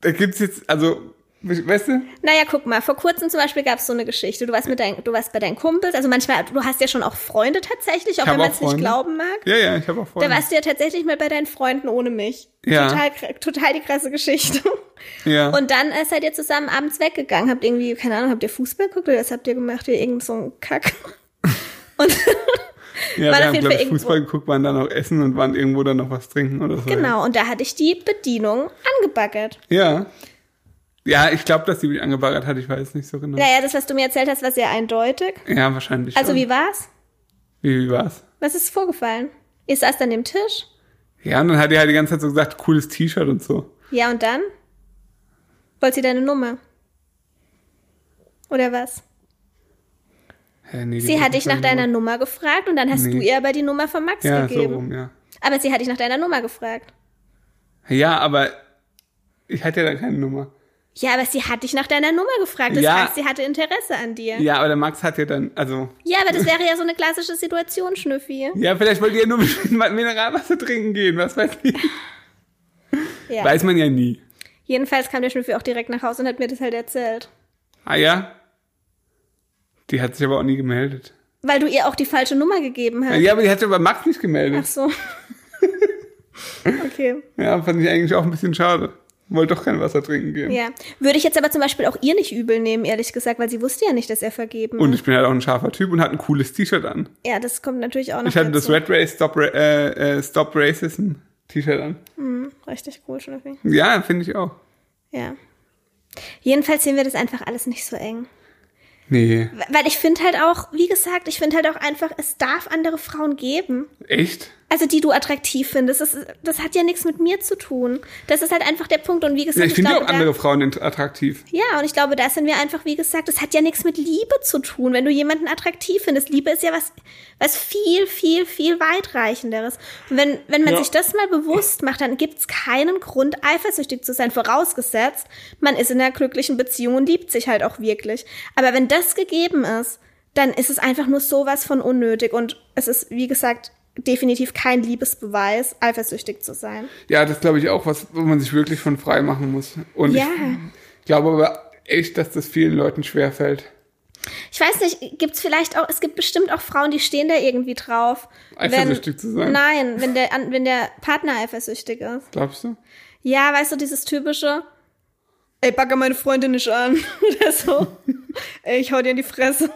Speaker 2: Da gibt's jetzt, also, weißt du?
Speaker 1: Naja, guck mal, vor kurzem zum Beispiel gab es so eine Geschichte. Du warst, mit dein, du warst bei deinen Kumpels, also manchmal, du hast ja schon auch Freunde tatsächlich, auch wenn man
Speaker 2: auch
Speaker 1: es nicht glauben mag.
Speaker 2: Ja, ja, ich habe auch
Speaker 1: Da
Speaker 2: Freunde.
Speaker 1: warst du ja tatsächlich mal bei deinen Freunden ohne mich.
Speaker 2: Ja.
Speaker 1: Total, total die krasse Geschichte.
Speaker 2: Ja.
Speaker 1: Und dann äh, seid ihr zusammen abends weggegangen, habt irgendwie, keine Ahnung, habt ihr Fußball geguckt oder was habt ihr gemacht? Ihr irgend so einen Kack. Und
Speaker 2: ja,
Speaker 1: war auf
Speaker 2: wir haben, glaube ich,
Speaker 1: irgendwo-
Speaker 2: Fußball geguckt, waren dann noch essen und waren irgendwo dann noch was trinken oder so.
Speaker 1: genau, und da hatte ich die Bedienung angebaggert.
Speaker 2: Ja. Ja, ich glaube, dass sie mich angebaggert hat, ich weiß nicht so genau.
Speaker 1: Naja, das, was du mir erzählt hast, war sehr eindeutig.
Speaker 2: Ja, wahrscheinlich
Speaker 1: Also
Speaker 2: schon.
Speaker 1: wie war's?
Speaker 2: Wie, wie war's?
Speaker 1: Was ist vorgefallen? Ihr saßt an dem Tisch?
Speaker 2: Ja, und dann hat er halt die ganze Zeit so gesagt, cooles T-Shirt und so.
Speaker 1: Ja, und dann? Wollt sie deine Nummer? Oder was?
Speaker 2: Hä, nee, die
Speaker 1: Sie hat dich nach deiner
Speaker 2: Nummer.
Speaker 1: Nummer gefragt und dann hast
Speaker 2: Nee.
Speaker 1: du ihr aber die Nummer von Max
Speaker 2: Ja, so
Speaker 1: gegeben.
Speaker 2: rum, ja.
Speaker 1: Aber sie hat dich nach deiner Nummer gefragt.
Speaker 2: Ja, aber ich hatte ja da keine Nummer.
Speaker 1: Ja, aber sie hat dich nach deiner Nummer gefragt. Das
Speaker 2: Ja.
Speaker 1: heißt, sie hatte Interesse an dir. Ja.
Speaker 2: Ja, aber der Max hat ja dann, also,
Speaker 1: aber das wäre ja so eine klassische Situation, Schnüffi.
Speaker 2: ja, vielleicht wollte ihr nur mit Mineralwasser trinken gehen, was weiß ich.
Speaker 1: Ja.
Speaker 2: Weiß man ja nie.
Speaker 1: Jedenfalls kam der Schnüffi auch direkt nach Hause und hat mir das halt erzählt.
Speaker 2: Ah ja? Die hat sich aber auch nie gemeldet.
Speaker 1: Weil du ihr auch die falsche Nummer gegeben hast.
Speaker 2: Ja, aber die hat sich bei Max nicht
Speaker 1: Ach
Speaker 2: gemeldet.
Speaker 1: so. okay.
Speaker 2: Ja, fand ich eigentlich auch ein bisschen schade. Wollte doch kein Wasser trinken gehen.
Speaker 1: Ja. Würde ich jetzt aber zum Beispiel auch ihr nicht übel nehmen, ehrlich gesagt, weil sie wusste ja nicht, dass er vergeben
Speaker 2: Und ich bin halt auch ein scharfer Typ und hatte ein cooles T-Shirt an.
Speaker 1: Ja, das kommt natürlich auch noch
Speaker 2: Ich hatte das
Speaker 1: dazu.
Speaker 2: Red Race Stop, Ra äh, äh, Stop Racism T-Shirt an.
Speaker 1: Richtig cool, Schnüffi.
Speaker 2: Ja, finde ich auch.
Speaker 1: Ja. Jedenfalls sehen wir das einfach alles nicht so eng.
Speaker 2: Nee.
Speaker 1: Weil ich finde halt auch, wie gesagt, ich finde halt auch einfach, es darf andere Frauen geben.
Speaker 2: Echt?
Speaker 1: Also die du attraktiv findest. Das, ist, das hat ja nichts mit mir zu tun. Das ist halt einfach der Punkt. Und wie gesagt,
Speaker 2: Ja, ich finde ja
Speaker 1: glaube,
Speaker 2: auch andere
Speaker 1: da,
Speaker 2: Frauen attraktiv.
Speaker 1: ja, und ich glaube, da sind wir einfach, wie gesagt, das hat ja nichts mit Liebe zu tun. Wenn du jemanden attraktiv findest, Liebe ist ja was, was viel, viel, viel weitreichenderes. Und wenn, wenn man
Speaker 2: Ja.
Speaker 1: sich das mal bewusst macht, dann gibt es keinen Grund, eifersüchtig zu sein. Vorausgesetzt, man ist in einer glücklichen Beziehung und liebt sich halt auch wirklich. Aber wenn das gegeben ist, dann ist es einfach nur sowas von unnötig. Und es ist, wie gesagt, definitiv kein Liebesbeweis, eifersüchtig zu sein.
Speaker 2: Ja, das glaube ich auch, was, wo man sich wirklich von frei machen muss. Und
Speaker 1: Ja.
Speaker 2: ich glaube aber echt, dass das vielen Leuten schwerfällt.
Speaker 1: Ich weiß nicht, gibt's vielleicht auch, es gibt bestimmt auch Frauen, die stehen da irgendwie drauf.
Speaker 2: Eifersüchtig
Speaker 1: wenn,
Speaker 2: zu sein.
Speaker 1: Nein, wenn der, wenn der Partner eifersüchtig ist.
Speaker 2: Glaubst du?
Speaker 1: Ja, weißt du, dieses typische, ey, backe meine Freundin nicht an. Oder so. ey, ich hau dir in die Fresse.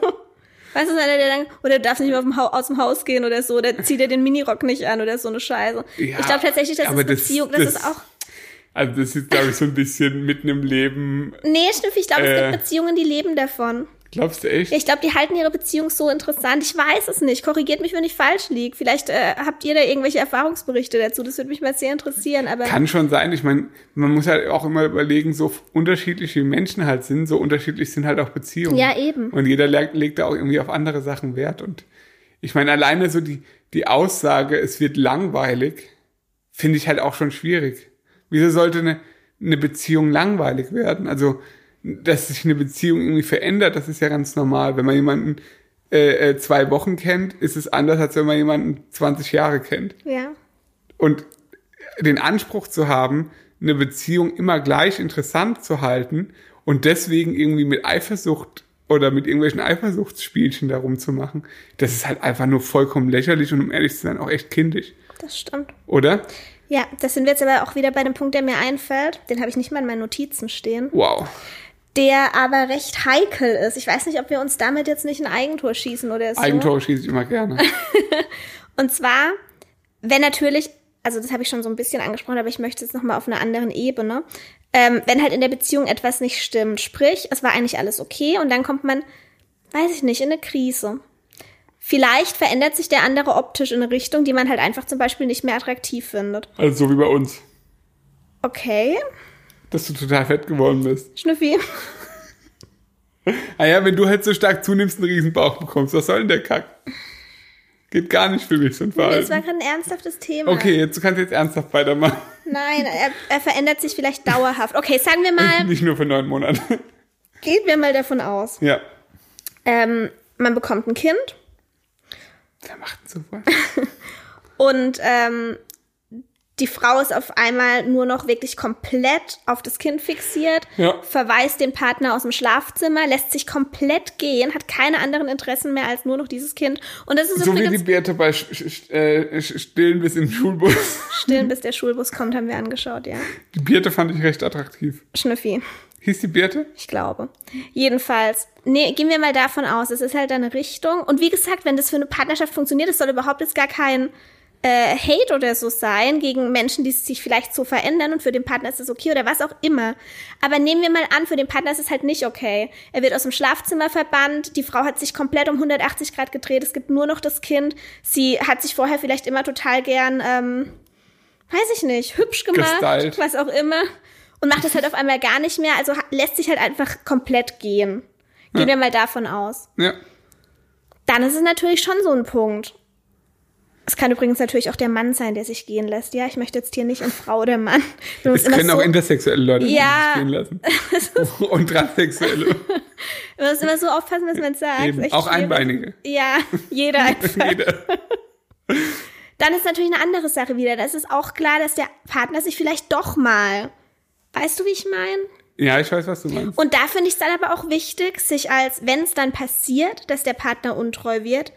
Speaker 1: Weißt du, einer, der dann, oder darf nicht mehr aus dem Haus gehen oder so, oder zieht er den Minirock nicht an oder so eine Scheiße.
Speaker 2: Ja,
Speaker 1: ich glaube tatsächlich, das
Speaker 2: aber
Speaker 1: ist
Speaker 2: das-
Speaker 1: Beziehung, das,
Speaker 2: das-
Speaker 1: ist auch,
Speaker 2: Also das ist, glaube ich, so ein bisschen mitten im Leben.
Speaker 1: nee, stimmt, ich glaube, es
Speaker 2: Äh.
Speaker 1: gibt Beziehungen, die leben davon.
Speaker 2: Glaubst du echt?
Speaker 1: Ich glaube, die halten ihre Beziehung so interessant. Ich weiß es nicht. Korrigiert mich, wenn ich falsch liege. Vielleicht äh, habt ihr da irgendwelche Erfahrungsberichte dazu. Das würde mich mal sehr interessieren. Aber
Speaker 2: Kann schon sein. Ich meine, man muss halt auch immer überlegen, so unterschiedlich wie Menschen halt sind, so unterschiedlich sind halt auch Beziehungen.
Speaker 1: Ja, eben.
Speaker 2: Und jeder legt, legt da auch irgendwie auf andere Sachen Wert. Und ich meine, alleine so die, die Aussage, es wird langweilig, finde ich halt auch schon schwierig. Wieso sollte eine, eine Beziehung langweilig werden? Also, dass sich eine Beziehung irgendwie verändert, das ist ja ganz normal. Wenn man jemanden äh, äh, zwei Wochen kennt, ist es anders, als wenn man jemanden 20 Jahre kennt.
Speaker 1: ja.
Speaker 2: Und den Anspruch zu haben, eine Beziehung immer gleich interessant zu halten und deswegen irgendwie mit Eifersucht oder mit irgendwelchen Eifersuchtsspielchen darum zu machen, das ist halt einfach nur vollkommen lächerlich und um ehrlich zu sein auch echt kindisch,
Speaker 1: Das stimmt.
Speaker 2: oder?
Speaker 1: Ja, das sind wir jetzt aber auch wieder bei dem Punkt, der mir einfällt. Den habe ich nicht mal in meinen Notizen stehen.
Speaker 2: Wow.
Speaker 1: Der aber recht heikel ist. Ich weiß nicht, ob wir uns damit jetzt nicht ein Eigentor schießen oder so.
Speaker 2: Eigentore schieße ich immer gerne.
Speaker 1: Und zwar, wenn natürlich, also das habe ich schon so ein bisschen angesprochen, aber ich möchte es nochmal auf einer anderen Ebene. Ähm, wenn halt in der Beziehung etwas nicht stimmt, sprich, es war eigentlich alles okay und dann kommt man, weiß ich nicht, in eine Krise. Vielleicht verändert sich der andere optisch in eine Richtung, die man halt einfach zum Beispiel nicht mehr attraktiv findet.
Speaker 2: Also so wie bei uns,
Speaker 1: Okay,
Speaker 2: dass du total fett geworden bist.
Speaker 1: Schnüffi.
Speaker 2: Ah ja, wenn du halt so stark zunimmst, einen riesen Bauch bekommst, was soll denn der Kack? Geht gar nicht für mich so ein
Speaker 1: Nee, das war
Speaker 2: Verhalten.
Speaker 1: gerade ein ernsthaftes Thema.
Speaker 2: Okay, jetzt du kannst jetzt ernsthaft weitermachen.
Speaker 1: Nein, er, er verändert sich vielleicht dauerhaft. Okay, sagen wir mal,
Speaker 2: Nicht nur für neun Monate.
Speaker 1: gehen wir mal davon aus.
Speaker 2: ja.
Speaker 1: Ähm, man bekommt ein Kind
Speaker 2: Wer macht denn sowas?
Speaker 1: und ähm, die Frau ist auf einmal nur noch wirklich komplett auf das Kind fixiert,
Speaker 2: Ja.
Speaker 1: verweist den Partner aus dem Schlafzimmer, lässt sich komplett gehen, hat keine anderen Interessen mehr als nur noch dieses Kind. Und das ist
Speaker 2: So wie die Birte bei äh, Stillen bis im Schulbus.
Speaker 1: stillen, bis der Schulbus kommt, haben wir angeschaut, ja.
Speaker 2: Die Birte fand ich recht attraktiv.
Speaker 1: Schnüffi.
Speaker 2: Hieß die Birte?
Speaker 1: Ich glaube. Jedenfalls, nee, gehen wir mal davon aus, es ist halt eine Richtung. Und wie gesagt, wenn das für eine Partnerschaft funktioniert, es soll überhaupt jetzt gar kein äh, Hate oder so sein gegen Menschen, die sich vielleicht so verändern und für den Partner ist es okay oder was auch immer. Aber nehmen wir mal an, für den Partner ist es halt nicht okay. Er wird aus dem Schlafzimmer verbannt, die Frau hat sich komplett um 180 Grad gedreht, es gibt nur noch das Kind. Sie hat sich vorher vielleicht immer total gern, ähm, weiß ich nicht, hübsch gemacht,
Speaker 2: Gestylt.
Speaker 1: was auch immer. Und macht das halt auf einmal gar nicht mehr, also lässt sich halt einfach komplett gehen. Gehen wir mal davon aus.
Speaker 2: Ja.
Speaker 1: Dann ist es natürlich schon so ein Punkt. Es kann übrigens natürlich auch der Mann sein, der sich gehen lässt. Ja, ich möchte jetzt hier nicht in Frau oder Mann.
Speaker 2: Es können auch
Speaker 1: so,
Speaker 2: intersexuelle Leute
Speaker 1: Ja.
Speaker 2: sich gehen lassen. Und transsexuelle.
Speaker 1: du musst immer so aufpassen, was man sagt.
Speaker 2: Auch. Einbeinige.
Speaker 1: Ja, jeder einfach.
Speaker 2: Jeder.
Speaker 1: Dann ist natürlich eine andere Sache wieder. Da ist es auch klar, dass der Partner sich vielleicht doch mal. Weißt du, wie ich meine?
Speaker 2: Ja, ich weiß, was du meinst.
Speaker 1: Und da finde ich es dann aber auch wichtig, sich als, wenn es dann passiert, dass der Partner untreu wird,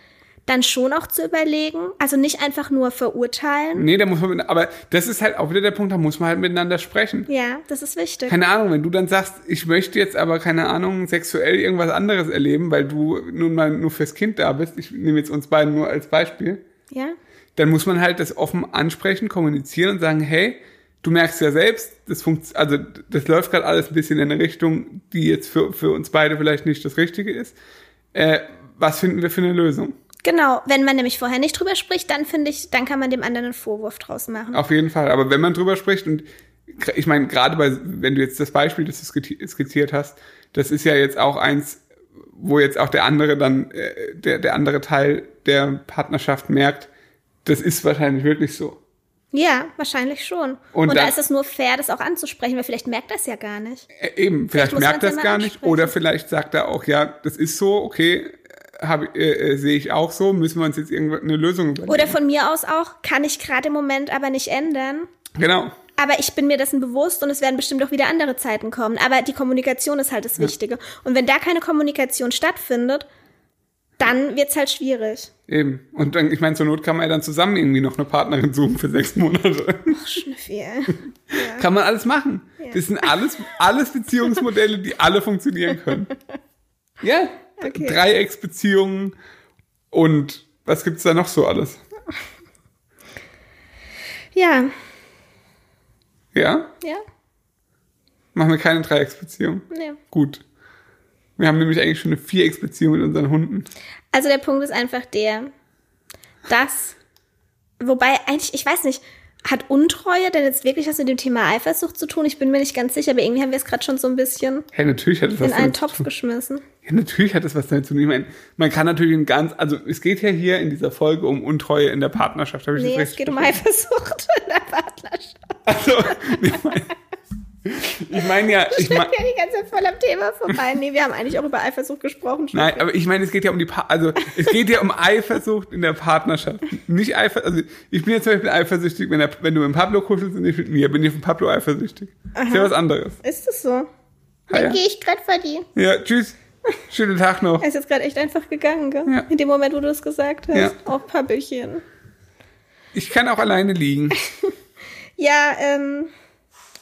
Speaker 1: dann schon auch zu überlegen. Also nicht einfach nur verurteilen.
Speaker 2: Nee, da muss man, mit- aber das ist halt auch wieder der Punkt, da muss man halt miteinander sprechen.
Speaker 1: Ja, das ist wichtig.
Speaker 2: Keine Ahnung, wenn du dann sagst, ich möchte jetzt aber, keine Ahnung, sexuell irgendwas anderes erleben, weil du nun mal nur fürs Kind da bist, ich nehme jetzt uns beiden nur als Beispiel,
Speaker 1: Ja?
Speaker 2: dann muss man halt das offen ansprechen, kommunizieren und sagen, hey, du merkst ja selbst, das funkt, also das läuft gerade alles ein bisschen in eine Richtung, die jetzt für, für uns beide vielleicht nicht das Richtige ist. Äh, was finden wir für eine Lösung?
Speaker 1: Genau, wenn man nämlich vorher nicht drüber spricht, dann finde ich, dann kann man dem anderen einen Vorwurf draus machen.
Speaker 2: Auf jeden Fall. Aber wenn man drüber spricht und ich meine, gerade bei, wenn du jetzt das Beispiel, das du skizzi- skizziert hast, das ist ja jetzt auch eins, wo jetzt auch der andere dann, äh, der, der andere Teil der Partnerschaft merkt, das ist wahrscheinlich wirklich so.
Speaker 1: Ja, wahrscheinlich schon.
Speaker 2: Und
Speaker 1: Und, da ist es nur fair, das auch anzusprechen, weil vielleicht merkt das ja gar nicht.
Speaker 2: Äh, Eben, vielleicht
Speaker 1: muss
Speaker 2: merkt das gar nicht.
Speaker 1: ansprechen.
Speaker 2: Oder vielleicht sagt er auch, ja, das ist so, okay, hab, äh, äh, sehe ich auch so, müssen wir uns jetzt irgendeine Lösung überlegen.
Speaker 1: Oder von mir aus auch, kann ich gerade im Moment aber nicht ändern.
Speaker 2: genau.
Speaker 1: Aber ich bin mir dessen bewusst und es werden bestimmt auch wieder andere Zeiten kommen. Aber die Kommunikation ist halt das Wichtige. Und wenn da keine Kommunikation stattfindet, dann wird's halt schwierig.
Speaker 2: Eben. Und dann, ich meine, zur Not kann man ja dann zusammen irgendwie noch eine Partnerin suchen für sechs Monate.
Speaker 1: Ach, Schnüffi, ey.
Speaker 2: Kann man alles machen. Das sind alles, alles Beziehungsmodelle, die alle funktionieren können. Ja,
Speaker 1: Okay.
Speaker 2: Dreiecksbeziehungen und was gibt's da noch so alles?
Speaker 1: Ja,
Speaker 2: Ja?
Speaker 1: ja,
Speaker 2: Machen wir keine Dreiecksbeziehung.
Speaker 1: ja.
Speaker 2: Gut. Wir haben nämlich eigentlich schon eine Vierecksbeziehung mit unseren Hunden.
Speaker 1: Also der Punkt ist einfach der, dass, wobei eigentlich, ich weiß nicht, hat Untreue denn jetzt wirklich was mit dem Thema Eifersucht zu tun? Ich bin mir nicht ganz sicher, aber irgendwie haben wir es gerade schon so ein bisschen
Speaker 2: Ja, natürlich hat es was
Speaker 1: in einen
Speaker 2: damit zu
Speaker 1: Topf geschmissen.
Speaker 2: Ja, natürlich hat es was damit zu tun. Ich meine, man kann natürlich ein ganz, also es geht ja hier in dieser Folge um Untreue in der Partnerschaft. Habe ich
Speaker 1: Nee, es geht um Eifersucht in der Partnerschaft.
Speaker 2: Also, ich meine ich mein ja, ich meine,
Speaker 1: ja die ganze Zeit voll am Thema vorbei. Nee, wir haben eigentlich auch über Eifersucht gesprochen. schon.
Speaker 2: nein, aber ich meine, es geht ja um die, pa also es geht ja um Eifersucht in der Partnerschaft. Nicht Eifer, also ich bin jetzt zum Beispiel eifersüchtig, wenn, er, wenn du mit Pablo kuschelst und ich mit mir, bin ich von Pablo eifersüchtig. Ist ja was anderes.
Speaker 1: Ist das so?
Speaker 2: Ah,
Speaker 1: Dann
Speaker 2: ja.
Speaker 1: gehe ich gerade vor dir.
Speaker 2: ja, tschüss. Schönen Tag noch.
Speaker 1: Er ist jetzt gerade echt einfach gegangen, gell?
Speaker 2: Ja.
Speaker 1: In dem Moment, wo du es gesagt hast.
Speaker 2: Ja.
Speaker 1: Auf Pappelchen.
Speaker 2: Ich kann auch alleine liegen.
Speaker 1: Ja, ähm.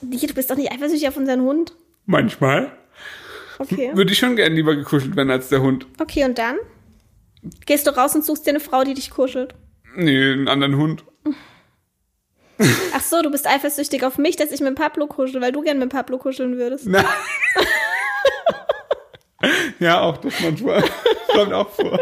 Speaker 1: Du bist doch nicht eifersüchtig auf unseren Hund.
Speaker 2: Manchmal.
Speaker 1: Okay.
Speaker 2: Würde ich schon gern lieber gekuschelt werden als der Hund.
Speaker 1: Okay, und dann? Gehst du raus und suchst dir eine Frau, die dich kuschelt.
Speaker 2: Nee, einen anderen Hund.
Speaker 1: Ach so, du bist eifersüchtig auf mich, dass ich mit Pablo kuschel, weil du gern mit Pablo kuscheln würdest.
Speaker 2: Nein. ja, auch das manchmal. Kommt auch vor.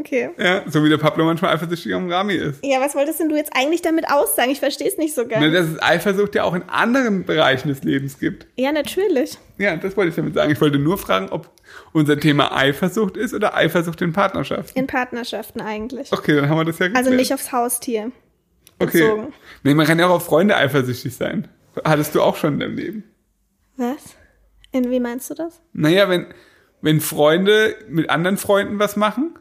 Speaker 1: Okay.
Speaker 2: Ja, so wie der Pablo manchmal eifersüchtig am Rami ist.
Speaker 1: Ja, was wolltest denn du jetzt eigentlich damit aussagen? Ich verstehe es nicht so ganz.
Speaker 2: dass es Eifersucht ja auch in anderen Bereichen des Lebens gibt.
Speaker 1: Ja, natürlich.
Speaker 2: Ja, das wollte ich damit sagen. Ich wollte nur fragen, ob unser Thema Eifersucht ist oder Eifersucht in Partnerschaft.
Speaker 1: In Partnerschaften eigentlich.
Speaker 2: Okay, dann haben wir das ja geklärt.
Speaker 1: Also nicht aufs Haustier.
Speaker 2: okay.
Speaker 1: bezogen.
Speaker 2: Nee, man kann ja auch auf Freunde eifersüchtig sein. Hattest du auch schon in deinem Leben.
Speaker 1: Was? In wie meinst du das?
Speaker 2: Naja, wenn, wenn Freunde mit anderen Freunden was machen,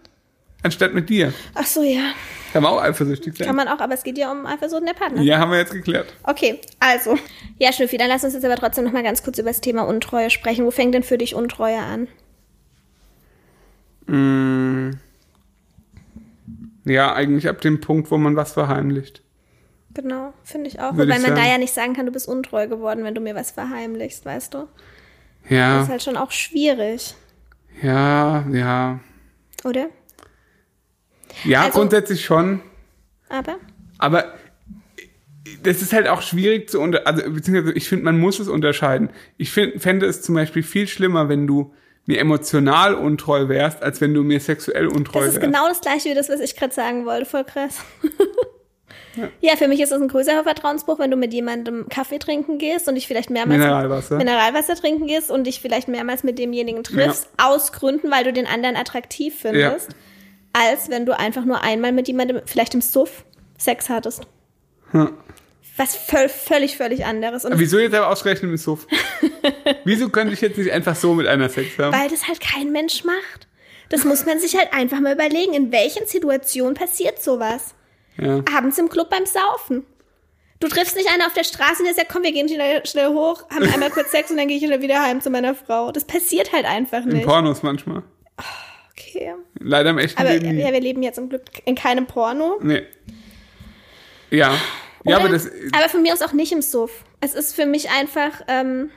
Speaker 2: anstatt mit dir,
Speaker 1: Ach so, ja.
Speaker 2: kann man auch eifersüchtig sein.
Speaker 1: Kann man auch, aber es geht ja um Eifersucht der Partnerschaft.
Speaker 2: ja, haben wir jetzt geklärt.
Speaker 1: Okay, also. Ja, Schnüffi, dann lass uns jetzt aber trotzdem noch mal ganz kurz über das Thema Untreue sprechen. Wo fängt denn für dich Untreue an?
Speaker 2: Mm. Ja, eigentlich ab dem Punkt, wo man was verheimlicht.
Speaker 1: Genau, finde ich auch.
Speaker 2: Würde
Speaker 1: Wobei
Speaker 2: ich
Speaker 1: man da
Speaker 2: sagen.
Speaker 1: ja nicht sagen kann, du bist untreu geworden, wenn du mir was verheimlichst, weißt du? Das
Speaker 2: Ja,
Speaker 1: ist halt schon auch schwierig,
Speaker 2: ja, ja.
Speaker 1: oder?
Speaker 2: Ja,
Speaker 1: Also-
Speaker 2: grundsätzlich schon.
Speaker 1: Aber?
Speaker 2: Aber das ist halt auch schwierig zu unter, also beziehungsweise ich finde, man muss es unterscheiden. Ich find, fände es zum Beispiel viel schlimmer, wenn du mir emotional untreu wärst, als wenn du mir sexuell untreu
Speaker 1: Das ist
Speaker 2: wärst.
Speaker 1: genau das gleiche wie das, was ich gerade sagen wollte. Voll krass. ja. für mich ist es ein größerer Vertrauensbruch, wenn du mit jemandem Kaffee trinken gehst und dich vielleicht mehrmals
Speaker 2: Mineralwasser.
Speaker 1: Mineralwasser trinken gehst und dich vielleicht mehrmals mit demjenigen triffst, aus Gründen, weil du den anderen attraktiv findest, als wenn du einfach nur einmal mit jemandem, vielleicht im Suff, Sex hattest.
Speaker 2: Ja.
Speaker 1: Was völ völlig, völlig anderes. Und
Speaker 2: Wieso jetzt aber ausgerechnet mit Suff? Wieso könnte ich jetzt nicht einfach so mit einer Sex haben?
Speaker 1: weil das halt kein Mensch macht. Das muss man sich halt einfach mal überlegen. In welchen Situationen passiert sowas?
Speaker 2: Ja.
Speaker 1: Abends im Club beim Saufen. Du triffst nicht einer auf der Straße und der sagt, komm, wir gehen schnell, schnell hoch, haben einmal kurz Sex und dann gehe ich wieder heim zu meiner Frau. Das passiert halt einfach
Speaker 2: In
Speaker 1: nicht.
Speaker 2: Pornos manchmal.
Speaker 1: Okay.
Speaker 2: Leider im echten
Speaker 1: Aber
Speaker 2: Leben
Speaker 1: ja, wir leben jetzt zum Glück in keinem Porno.
Speaker 2: Nee. Ja. Ja,
Speaker 1: Oder?
Speaker 2: aber das,
Speaker 1: aber von mir aus auch nicht im Suff. Es ist für mich einfach, ähm,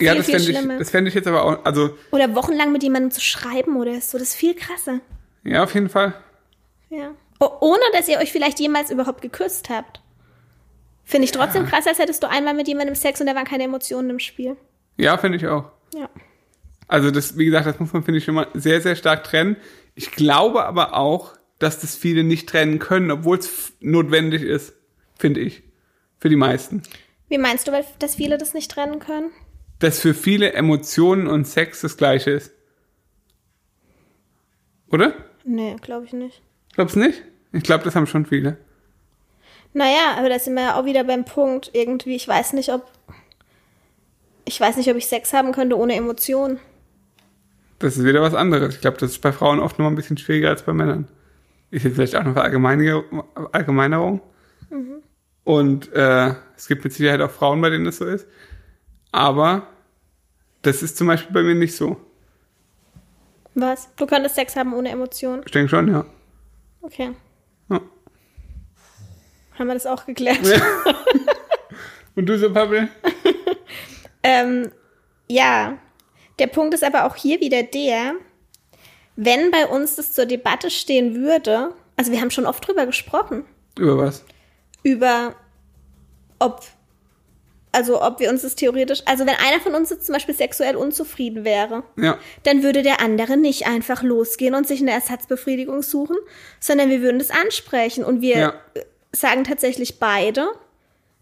Speaker 2: ja,
Speaker 1: viel,
Speaker 2: das
Speaker 1: viel
Speaker 2: fände ich, das fände ich jetzt aber auch, also,
Speaker 1: oder wochenlang mit jemandem zu schreiben oder so, das ist viel krasser.
Speaker 2: ja, auf jeden Fall.
Speaker 1: Ja. O ohne, dass ihr euch vielleicht jemals überhaupt geküsst habt. Finde ich trotzdem krass, als hättest du einmal mit jemandem Sex und da waren keine Emotionen im Spiel.
Speaker 2: Ja, finde ich auch.
Speaker 1: Ja.
Speaker 2: Also das, wie gesagt, das muss man, finde ich, immer sehr, sehr stark trennen. Ich glaube aber auch, dass das viele nicht trennen können, obwohl es notwendig ist, finde ich. Für die meisten.
Speaker 1: Wie meinst du, weil, dass viele das nicht trennen können?
Speaker 2: Dass für viele Emotionen und Sex das gleiche ist. Oder?
Speaker 1: Nee, glaube ich nicht.
Speaker 2: Glaubst du nicht? Ich glaube, das haben schon viele.
Speaker 1: Naja, aber da sind wir ja auch wieder beim Punkt irgendwie. Ich weiß nicht, ob. Ich weiß nicht, ob ich Sex haben könnte ohne Emotionen.
Speaker 2: Das ist wieder was anderes. Ich glaube, das ist bei Frauen oft noch ein bisschen schwieriger als bei Männern. Ist jetzt vielleicht auch eine Verallgemeinerung. Allgemeinerung. Und äh, es gibt mit Sicherheit auch Frauen, bei denen das so ist. Aber das ist zum Beispiel bei mir nicht so.
Speaker 1: Was? Du könntest Sex haben ohne Emotionen?
Speaker 2: Ich denke schon, ja.
Speaker 1: Okay.
Speaker 2: ja.
Speaker 1: Haben wir das auch geklärt?
Speaker 2: Und du so, Pavel?
Speaker 1: Ähm, ja, der Punkt ist aber auch hier wieder der, wenn bei uns das zur Debatte stehen würde, also wir haben schon oft drüber gesprochen,
Speaker 2: Über was?
Speaker 1: über ob also ob wir uns das theoretisch, also wenn einer von uns jetzt zum Beispiel sexuell unzufrieden wäre,
Speaker 2: Ja.
Speaker 1: dann würde der andere nicht einfach losgehen und sich eine Ersatzbefriedigung suchen, sondern wir würden das ansprechen und wir
Speaker 2: Ja.
Speaker 1: sagen tatsächlich beide,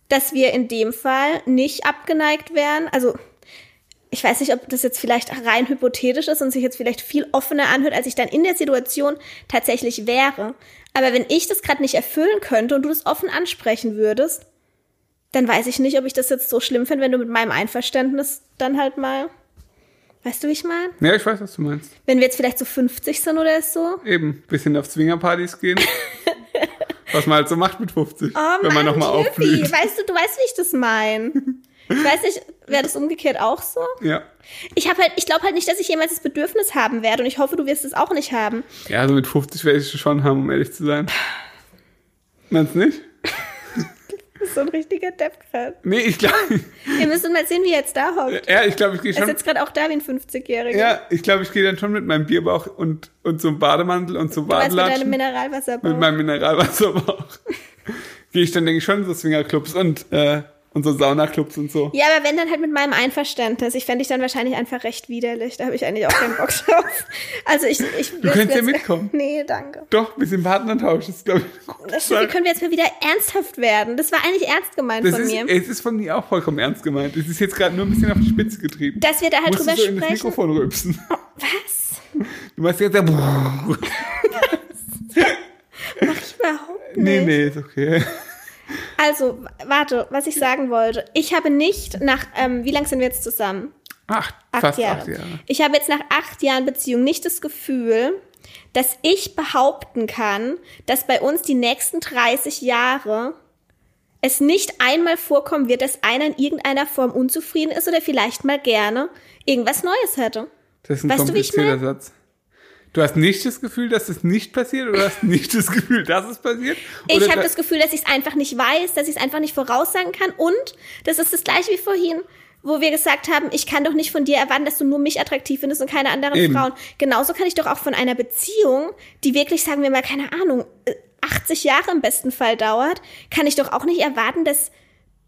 Speaker 1: dass wir in dem Fall nicht abgeneigt wären. Also ich weiß nicht, ob das jetzt vielleicht rein hypothetisch ist und sich jetzt vielleicht viel offener anhört, als ich dann in der Situation tatsächlich wäre. Aber wenn ich das gerade nicht erfüllen könnte und du das offen ansprechen würdest, dann weiß ich nicht, ob ich das jetzt so schlimm finde, wenn du mit meinem Einverständnis dann halt mal, weißt du, wie ich meine?
Speaker 2: Ja, ich weiß, was du meinst.
Speaker 1: Wenn wir jetzt vielleicht so 50 sind oder so.
Speaker 2: Eben, bisschen auf Swingerpartys gehen. was man halt so macht mit 50.
Speaker 1: Oh
Speaker 2: wenn man nochmal aufblüht.
Speaker 1: weißt du, du weißt, wie ich das meine. Ich weiß nicht, wäre das umgekehrt auch so?
Speaker 2: Ja.
Speaker 1: Ich habe halt, ich glaube halt nicht, dass ich jemals das Bedürfnis haben werde und ich hoffe, du wirst es auch nicht haben.
Speaker 2: Ja, also mit 50 werde ich es schon haben, um ehrlich zu sein. Meinst du nicht?
Speaker 1: Das ist so ein richtiger Depp gerade.
Speaker 2: Nee, ich glaube,
Speaker 1: Wir müssen mal sehen, wie er jetzt da hockt.
Speaker 2: ja, ich glaube, ich gehe
Speaker 1: Er
Speaker 2: schon.
Speaker 1: jetzt gerade auch da wie ein 50-Jähriger.
Speaker 2: Ja, ich glaube, ich gehe dann schon mit meinem Bierbauch und, und so einem Bademantel und so
Speaker 1: Du weißt mit deinem
Speaker 2: Badelatschen.
Speaker 1: Mineralwasserbauch.
Speaker 2: Mit meinem Mineralwasserbauch. gehe ich dann, denke ich, schon in so Swingerclubs und, äh, und so Saunaclubs und so.
Speaker 1: Ja, aber wenn dann halt mit meinem Einverständnis. Ich fände dich dann wahrscheinlich einfach recht widerlich. Da habe ich eigentlich auch keinen Bock drauf. Also ich, ich
Speaker 2: Du könntest ja mitkommen.
Speaker 1: Nee, danke.
Speaker 2: Doch, ein bisschen Partnertausch, das ist, glaube ich,
Speaker 1: Das stimmt, können wir jetzt mal wieder ernsthaft werden? Das war eigentlich ernst gemeint
Speaker 2: Das
Speaker 1: von
Speaker 2: ist,
Speaker 1: mir.
Speaker 2: es ist von mir auch vollkommen ernst gemeint. Es ist jetzt gerade nur ein bisschen auf die Spitze getrieben.
Speaker 1: Dass wir da halt
Speaker 2: Musst
Speaker 1: drüber
Speaker 2: du so in das
Speaker 1: sprechen.
Speaker 2: Mikrofon rülpsen.
Speaker 1: Was?
Speaker 2: Du machst jetzt ja.
Speaker 1: Überhaupt nicht.
Speaker 2: Nee, nee, ist okay.
Speaker 1: Also, warte, was ich sagen wollte. Ich habe nicht nach, ähm, wie lang sind wir jetzt zusammen?
Speaker 2: Acht,
Speaker 1: Acht
Speaker 2: fast
Speaker 1: Jahre.
Speaker 2: acht Jahre.
Speaker 1: Ich habe jetzt nach acht Jahren Beziehung nicht das Gefühl, dass ich behaupten kann, dass bei uns die nächsten 30 Jahre es nicht einmal vorkommen wird, dass einer in irgendeiner Form unzufrieden ist oder vielleicht mal gerne irgendwas Neues hätte.
Speaker 2: Das ist ein
Speaker 1: Weißt du, wie ich
Speaker 2: komplizierter Satz. Du hast nicht das Gefühl, dass es nicht passiert oder hast nicht das Gefühl, dass es passiert?
Speaker 1: Ich habe
Speaker 2: da-
Speaker 1: das Gefühl, dass ich es einfach nicht weiß, dass ich es einfach nicht voraussagen kann. Und das ist das gleiche wie vorhin, wo wir gesagt haben, ich kann doch nicht von dir erwarten, dass du nur mich attraktiv findest und keine anderen
Speaker 2: Eben.
Speaker 1: Frauen. Genauso kann ich doch auch von einer Beziehung, die wirklich, sagen wir mal, keine Ahnung, äh, 80 Jahre im besten Fall dauert, kann ich doch auch nicht erwarten, dass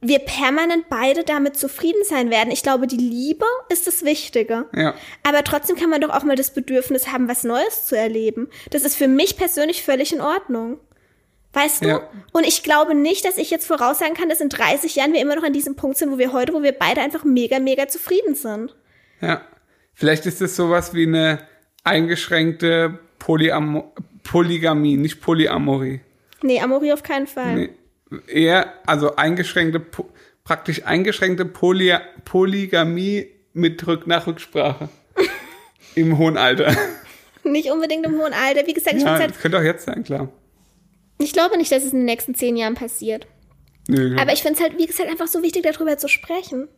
Speaker 1: wir permanent beide damit zufrieden sein werden. Ich glaube, die Liebe ist das Wichtige.
Speaker 2: Ja.
Speaker 1: Aber trotzdem kann man doch auch mal das Bedürfnis haben, was Neues zu erleben. Das ist für mich persönlich völlig in Ordnung. Weißt du?
Speaker 2: Ja.
Speaker 1: Und ich glaube nicht, dass ich jetzt voraussagen kann, dass in 30 Jahren wir immer noch an diesem Punkt sind, wo wir heute, wo wir beide einfach mega, mega zufrieden sind.
Speaker 2: Ja. Vielleicht ist es sowas wie eine eingeschränkte Polyamo Polygamie, nicht Polyamorie.
Speaker 1: Nee, Amori auf keinen Fall.
Speaker 2: Nee. Eher, also eingeschränkte, praktisch eingeschränkte Poly Polygamie mit Rück nach Rücksprache. Im hohen Alter.
Speaker 1: Nicht unbedingt im hohen Alter. Wie gesagt, ich,
Speaker 2: Ja,
Speaker 1: halt,
Speaker 2: das könnte auch jetzt sein, klar.
Speaker 1: ich glaube nicht, dass es in den nächsten zehn Jahren passiert.
Speaker 2: Nö,
Speaker 1: Aber ich finde es halt, wie gesagt, einfach so wichtig, darüber zu sprechen.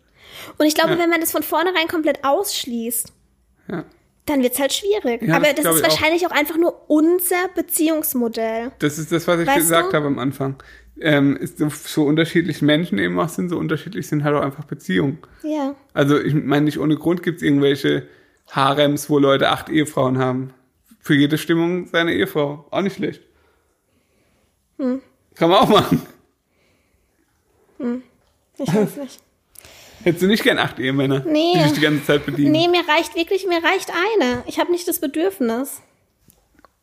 Speaker 1: Und ich glaube,
Speaker 2: Ja.
Speaker 1: wenn man das von vornherein komplett ausschließt,
Speaker 2: ja.
Speaker 1: dann wird's halt schwierig.
Speaker 2: Ja,
Speaker 1: Aber
Speaker 2: das
Speaker 1: das ist
Speaker 2: ich auch.
Speaker 1: wahrscheinlich auch. einfach nur unser Beziehungsmodell.
Speaker 2: Das ist das, was ich
Speaker 1: Weißt
Speaker 2: gesagt
Speaker 1: du?
Speaker 2: habe am Anfang. Ähm, ist so, so unterschiedlich Menschen eben auch sind, so unterschiedlich sind halt auch einfach Beziehungen.
Speaker 1: Ja.
Speaker 2: Also ich meine, nicht ohne Grund gibt es irgendwelche Harems, wo Leute acht Ehefrauen haben. Für jede Stimmung seine Ehefrau. Auch nicht schlecht.
Speaker 1: Hm.
Speaker 2: Kann man auch machen.
Speaker 1: Ich weiß nicht.
Speaker 2: Hättest du nicht gern acht Ehemänner,
Speaker 1: Nee.
Speaker 2: die dich die ganze Zeit bedienen?
Speaker 1: Nee, mir reicht wirklich, mir reicht eine. Ich habe nicht das Bedürfnis.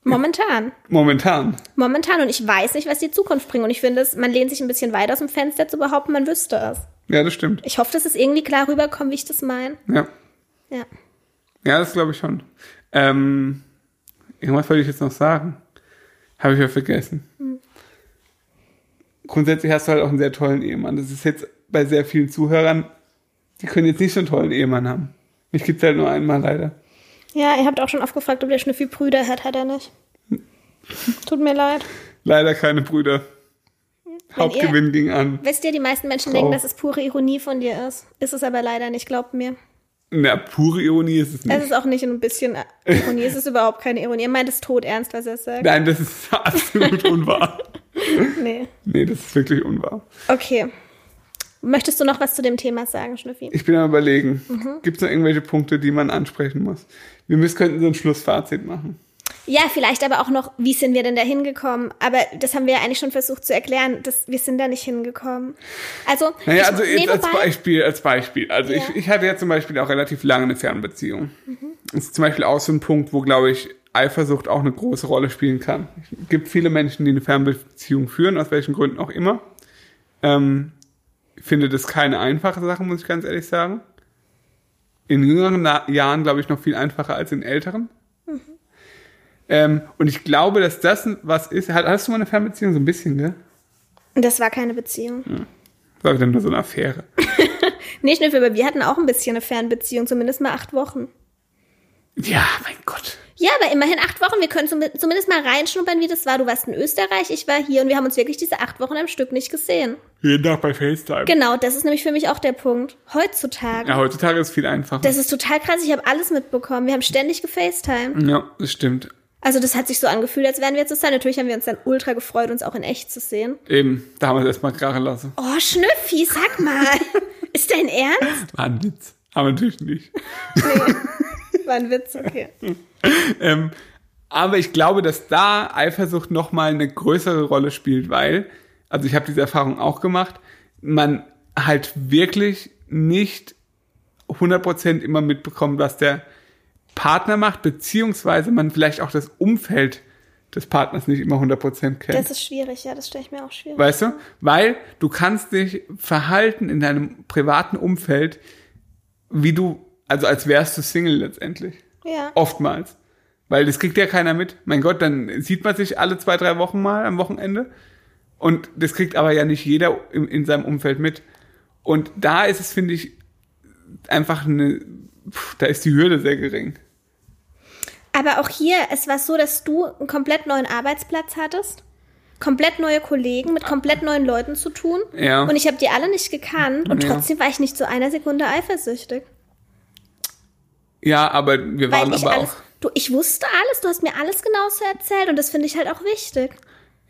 Speaker 1: Momentan.
Speaker 2: Momentan.
Speaker 1: Momentan. Und ich weiß nicht, was die Zukunft bringt. Und ich finde, es, man lehnt sich ein bisschen weit aus dem Fenster zu behaupten, man wüsste es.
Speaker 2: Ja, das stimmt.
Speaker 1: Ich hoffe, dass es irgendwie klar rüberkommt, wie ich das meine.
Speaker 2: Ja,
Speaker 1: Ja.
Speaker 2: ja das glaube ich schon. Ähm, irgendwas wollte ich jetzt noch sagen. Habe ich ja vergessen.
Speaker 1: Hm.
Speaker 2: Grundsätzlich hast du halt auch einen sehr tollen Ehemann. Das ist jetzt bei sehr vielen Zuhörern, die können jetzt nicht so einen tollen Ehemann haben. Mich gibt's halt nur einmal leider.
Speaker 1: Ja, ihr habt auch schon oft gefragt, ob der Schnüffi Brüder hat. Hat er nicht. Tut mir leid.
Speaker 2: Leider keine Brüder. Hauptgewinn ging an.
Speaker 1: Wisst ihr, die meisten Menschen
Speaker 2: Frau.
Speaker 1: denken, dass es pure Ironie von dir ist. Ist es aber leider nicht, glaubt mir.
Speaker 2: Na, pure Ironie ist es
Speaker 1: Es
Speaker 2: nicht.
Speaker 1: ist auch nicht ein bisschen Ironie. es ist überhaupt keine Ironie. Er meint es tot ernst, was er sagt.
Speaker 2: Nein, das ist absolut unwahr.
Speaker 1: Nee.
Speaker 2: Nee, das ist wirklich unwahr.
Speaker 1: Okay. Möchtest du noch was zu dem Thema sagen, Schnüffi?
Speaker 2: Ich bin am überlegen,
Speaker 1: Mhm.
Speaker 2: gibt es noch irgendwelche Punkte, die man ansprechen muss? Wir müssen, könnten so ein Schlussfazit machen.
Speaker 1: Ja, vielleicht aber auch noch, wie sind wir denn da hingekommen? Aber das haben wir ja eigentlich schon versucht zu erklären, dass wir sind da nicht hingekommen. Also,
Speaker 2: Naja,
Speaker 1: ich-
Speaker 2: also jetzt als Beispiel, als Beispiel. Also
Speaker 1: Ja.
Speaker 2: ich, ich hatte ja zum Beispiel auch relativ lange eine Fernbeziehung.
Speaker 1: Mhm.
Speaker 2: Das ist zum Beispiel auch so ein Punkt, wo, glaube ich, Eifersucht auch eine große Rolle spielen kann. Es gibt viele Menschen, die eine Fernbeziehung führen, aus welchen Gründen auch immer. Ähm, finde das keine einfache Sache, muss ich ganz ehrlich sagen. In jüngeren Na Jahren, glaube ich, noch viel einfacher als in älteren.
Speaker 1: Mhm.
Speaker 2: Ähm, und ich glaube, dass das was ist. Hast du mal eine Fernbeziehung? So ein bisschen, gell?
Speaker 1: das war keine Beziehung.
Speaker 2: War wieder nur so eine Affäre.
Speaker 1: Nee, Schnüffel, aber wir hatten auch ein bisschen eine Fernbeziehung, zumindest mal acht Wochen.
Speaker 2: Ja, mein Gott.
Speaker 1: Ja, aber immerhin acht Wochen. Wir können zum- zumindest mal reinschnuppern, wie das war. Du warst in Österreich, ich war hier und wir haben uns wirklich diese acht Wochen am Stück nicht gesehen.
Speaker 2: Jeden Tag bei FaceTime.
Speaker 1: Genau, das ist nämlich für mich auch der Punkt. Heutzutage.
Speaker 2: Ja, heutzutage ist es viel einfacher.
Speaker 1: Das ist total krass. Ich habe alles mitbekommen. Wir haben ständig gefacetime.
Speaker 2: ja, das stimmt.
Speaker 1: Also das hat sich so angefühlt, als wären wir zusammen. Natürlich haben wir uns dann ultra gefreut, uns auch in echt zu sehen.
Speaker 2: Eben, da haben wir es erstmal krachen lassen.
Speaker 1: Oh, Schnüffi, sag mal. ist dein Ernst?
Speaker 2: War ein Witz. Aber natürlich nicht.
Speaker 1: War ein Witz, okay.
Speaker 2: ähm, aber ich glaube, dass da Eifersucht nochmal eine größere Rolle spielt, weil, also ich habe diese Erfahrung auch gemacht, man halt wirklich nicht 100% immer mitbekommt, was der Partner macht, beziehungsweise man vielleicht auch das Umfeld des Partners nicht immer 100% kennt.
Speaker 1: Das ist schwierig, ja, das stelle ich mir auch schwierig.
Speaker 2: Weißt du? Weil du kannst dich verhalten in deinem privaten Umfeld, wie du, also als wärst du Single letztendlich.
Speaker 1: Ja.
Speaker 2: Oftmals. Weil das kriegt ja keiner mit. Mein Gott, dann sieht man sich alle zwei, drei Wochen mal am Wochenende. Und das kriegt aber ja nicht jeder in, in seinem Umfeld mit. Und da ist es, finde ich, einfach eine, pff, da ist die Hürde sehr gering.
Speaker 1: Aber auch hier, es war so, dass du einen komplett neuen Arbeitsplatz hattest, komplett neue Kollegen mit komplett neuen Leuten zu tun.
Speaker 2: Ja.
Speaker 1: Und ich habe die alle nicht gekannt und
Speaker 2: Ja.
Speaker 1: trotzdem war ich nicht zu einer Sekunde eifersüchtig.
Speaker 2: Ja, aber wir waren aber
Speaker 1: alles,
Speaker 2: auch,
Speaker 1: du, ich wusste alles, du hast mir alles genau so erzählt und das finde ich halt auch wichtig.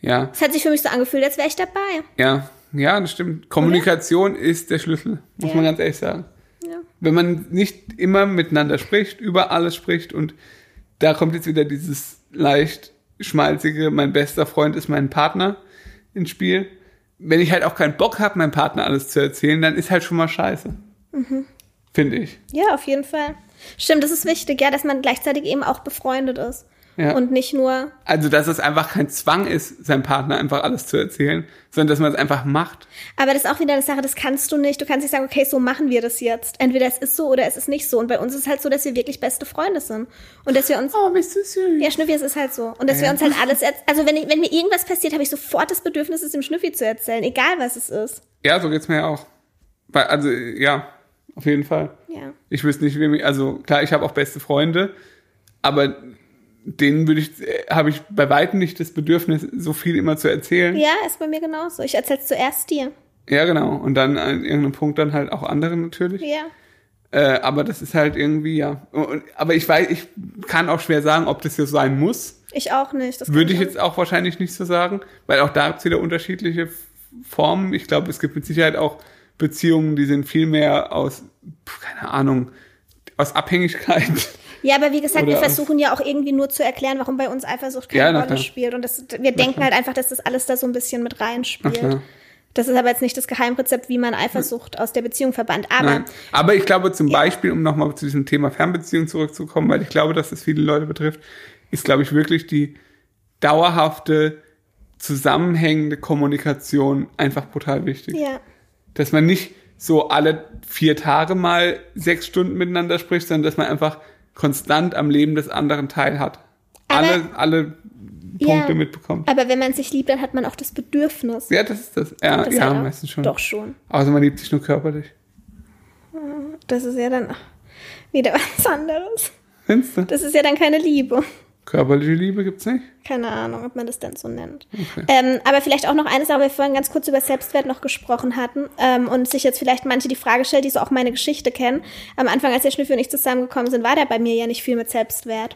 Speaker 2: Ja,
Speaker 1: Es hat sich für mich so angefühlt, als wäre ich dabei.
Speaker 2: ja, ja, das stimmt. Kommunikation ist der Schlüssel, muss
Speaker 1: Ja.
Speaker 2: man ganz ehrlich sagen.
Speaker 1: Ja.
Speaker 2: wenn man nicht immer miteinander spricht, über alles spricht und da kommt jetzt wieder dieses leicht schmalzige, mein bester Freund ist mein Partner ins Spiel. Wenn ich halt auch keinen Bock habe, meinem Partner alles zu erzählen, dann ist halt schon mal scheiße. Finde ich.
Speaker 1: Ja, auf jeden Fall. Stimmt, das ist wichtig, ja, dass man gleichzeitig eben auch befreundet ist.
Speaker 2: Ja.
Speaker 1: Und nicht nur,
Speaker 2: Also, dass es einfach kein Zwang ist, seinem Partner einfach alles zu erzählen, sondern dass man es einfach macht.
Speaker 1: aber das ist auch wieder eine Sache, das kannst du nicht. Du kannst nicht sagen, okay, so machen wir das jetzt. Entweder es ist so oder es ist nicht so. Und bei uns ist es halt so, dass wir wirklich beste Freunde sind. Und dass wir uns
Speaker 2: Oh, bist du süß.
Speaker 1: Ja, Schnüffi, es ist halt so. Und dass wir
Speaker 2: Ja.
Speaker 1: uns halt alles, also wenn, ich, wenn mir irgendwas passiert, habe ich sofort das Bedürfnis, es dem Schnüffi zu erzählen, egal was es ist.
Speaker 2: Ja, so geht's mir ja auch. Weil, also, ja, auf jeden Fall.
Speaker 1: Ja.
Speaker 2: Ich wüsste nicht, wem ich, also klar, ich habe auch beste Freunde, aber denen würde ich, äh, habe ich bei weitem nicht das Bedürfnis, so viel immer zu erzählen.
Speaker 1: Ja, ist bei mir genauso. Ich erzähl's zuerst dir.
Speaker 2: Ja, genau. Und dann an irgendeinem Punkt dann halt auch anderen natürlich.
Speaker 1: Ja.
Speaker 2: Äh, aber das ist halt irgendwie, ja. Und, aber ich weiß, ich kann auch schwer sagen, ob das so sein muss.
Speaker 1: Ich auch nicht.
Speaker 2: Würde ich jetzt auch wahrscheinlich nicht so sagen, weil auch da gibt's wieder unterschiedliche Formen. Ich glaube, es gibt mit Sicherheit auch Beziehungen, die sind viel mehr aus, keine Ahnung, aus Abhängigkeit.
Speaker 1: Ja, aber wie gesagt, wir
Speaker 2: Oder-
Speaker 1: versuchen ja auch irgendwie nur zu erklären, warum bei uns Eifersucht keine
Speaker 2: Ja, na
Speaker 1: Rolle
Speaker 2: klar.
Speaker 1: spielt. Und das, wir denken halt einfach, dass das alles da so ein bisschen mit
Speaker 2: Na
Speaker 1: reinspielt.
Speaker 2: klar.
Speaker 1: Das ist aber jetzt nicht das Geheimrezept, wie man Eifersucht aus der Beziehung verbannt. Aber
Speaker 2: Nein. Aber ich glaube zum Beispiel, um nochmal zu diesem Thema Fernbeziehung zurückzukommen, weil ich glaube, dass das viele Leute betrifft, ist, glaube ich, wirklich die dauerhafte, zusammenhängende Kommunikation einfach brutal wichtig.
Speaker 1: ja,
Speaker 2: Dass man nicht so alle vier Tage mal sechs Stunden miteinander spricht, sondern dass man einfach konstant am Leben des anderen teilhat.
Speaker 1: Aber-
Speaker 2: Alle, alle Punkte
Speaker 1: Ja.
Speaker 2: mitbekommt.
Speaker 1: aber wenn man sich liebt, dann hat man auch das Bedürfnis.
Speaker 2: Ja, das ist das. Ja,
Speaker 1: das
Speaker 2: ja
Speaker 1: halt
Speaker 2: meistens schon.
Speaker 1: Doch schon.
Speaker 2: Außer man liebt sich nur körperlich.
Speaker 1: Das ist ja dann wieder was anderes.
Speaker 2: Findest du?
Speaker 1: Das ist ja dann keine Liebe.
Speaker 2: Körperliche Liebe gibt's nicht?
Speaker 1: Keine Ahnung, ob man das denn so nennt. Ähm, aber vielleicht auch noch eine Sache, weil wir vorhin ganz kurz über Selbstwert noch gesprochen hatten ähm, und sich jetzt vielleicht manche die Frage stellt, die so auch meine Geschichte kennen. Am Anfang, als der Schnüffel und ich zusammengekommen sind, war da bei mir ja nicht viel mit Selbstwert.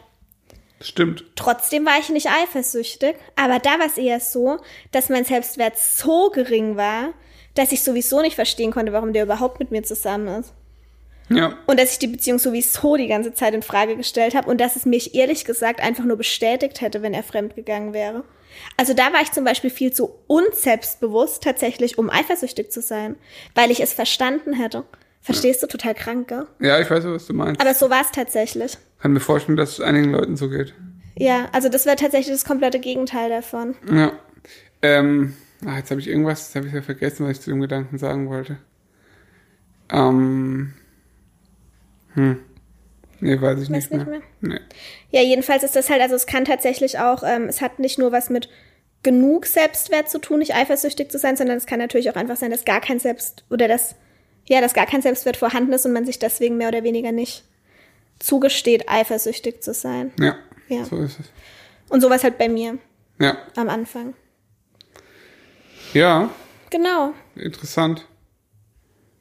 Speaker 2: Stimmt.
Speaker 1: Trotzdem war ich nicht eifersüchtig, aber da war es eher so, dass mein Selbstwert so gering war, dass ich sowieso nicht verstehen konnte, warum der überhaupt mit mir zusammen ist.
Speaker 2: Ja.
Speaker 1: Und dass ich die Beziehung sowieso die ganze Zeit in Frage gestellt habe und dass es mich ehrlich gesagt einfach nur bestätigt hätte, wenn er fremdgegangen wäre. Also da war ich zum Beispiel viel zu unselbstbewusst tatsächlich, um eifersüchtig zu sein, weil ich es verstanden hätte. Verstehst du? Total krank, gell?
Speaker 2: Ja, ich weiß, was du meinst.
Speaker 1: Aber so war es tatsächlich.
Speaker 2: Kann mir vorstellen, dass es einigen Leuten so geht.
Speaker 1: Ja, also das wäre tatsächlich das komplette Gegenteil davon.
Speaker 2: Ja. Ähm, ah, jetzt habe ich irgendwas, jetzt habe ich ja vergessen, was ich zu dem Gedanken sagen wollte. Ähm. Hm. Nee, weiß ich
Speaker 1: Weiß
Speaker 2: nicht mehr.
Speaker 1: nicht mehr?
Speaker 2: Nee.
Speaker 1: Ja, jedenfalls ist das halt, also es kann tatsächlich auch, ähm, es hat nicht nur was mit genug Selbstwert zu tun, nicht eifersüchtig zu sein, sondern es kann natürlich auch einfach sein, dass gar kein Selbst oder dass, ja, dass gar kein Selbstwert vorhanden ist und man sich deswegen mehr oder weniger nicht zugesteht, eifersüchtig zu sein.
Speaker 2: Ja.
Speaker 1: Ja.
Speaker 2: So ist es.
Speaker 1: Und sowas halt bei mir
Speaker 2: Ja.
Speaker 1: am Anfang.
Speaker 2: Ja,
Speaker 1: Genau.
Speaker 2: interessant.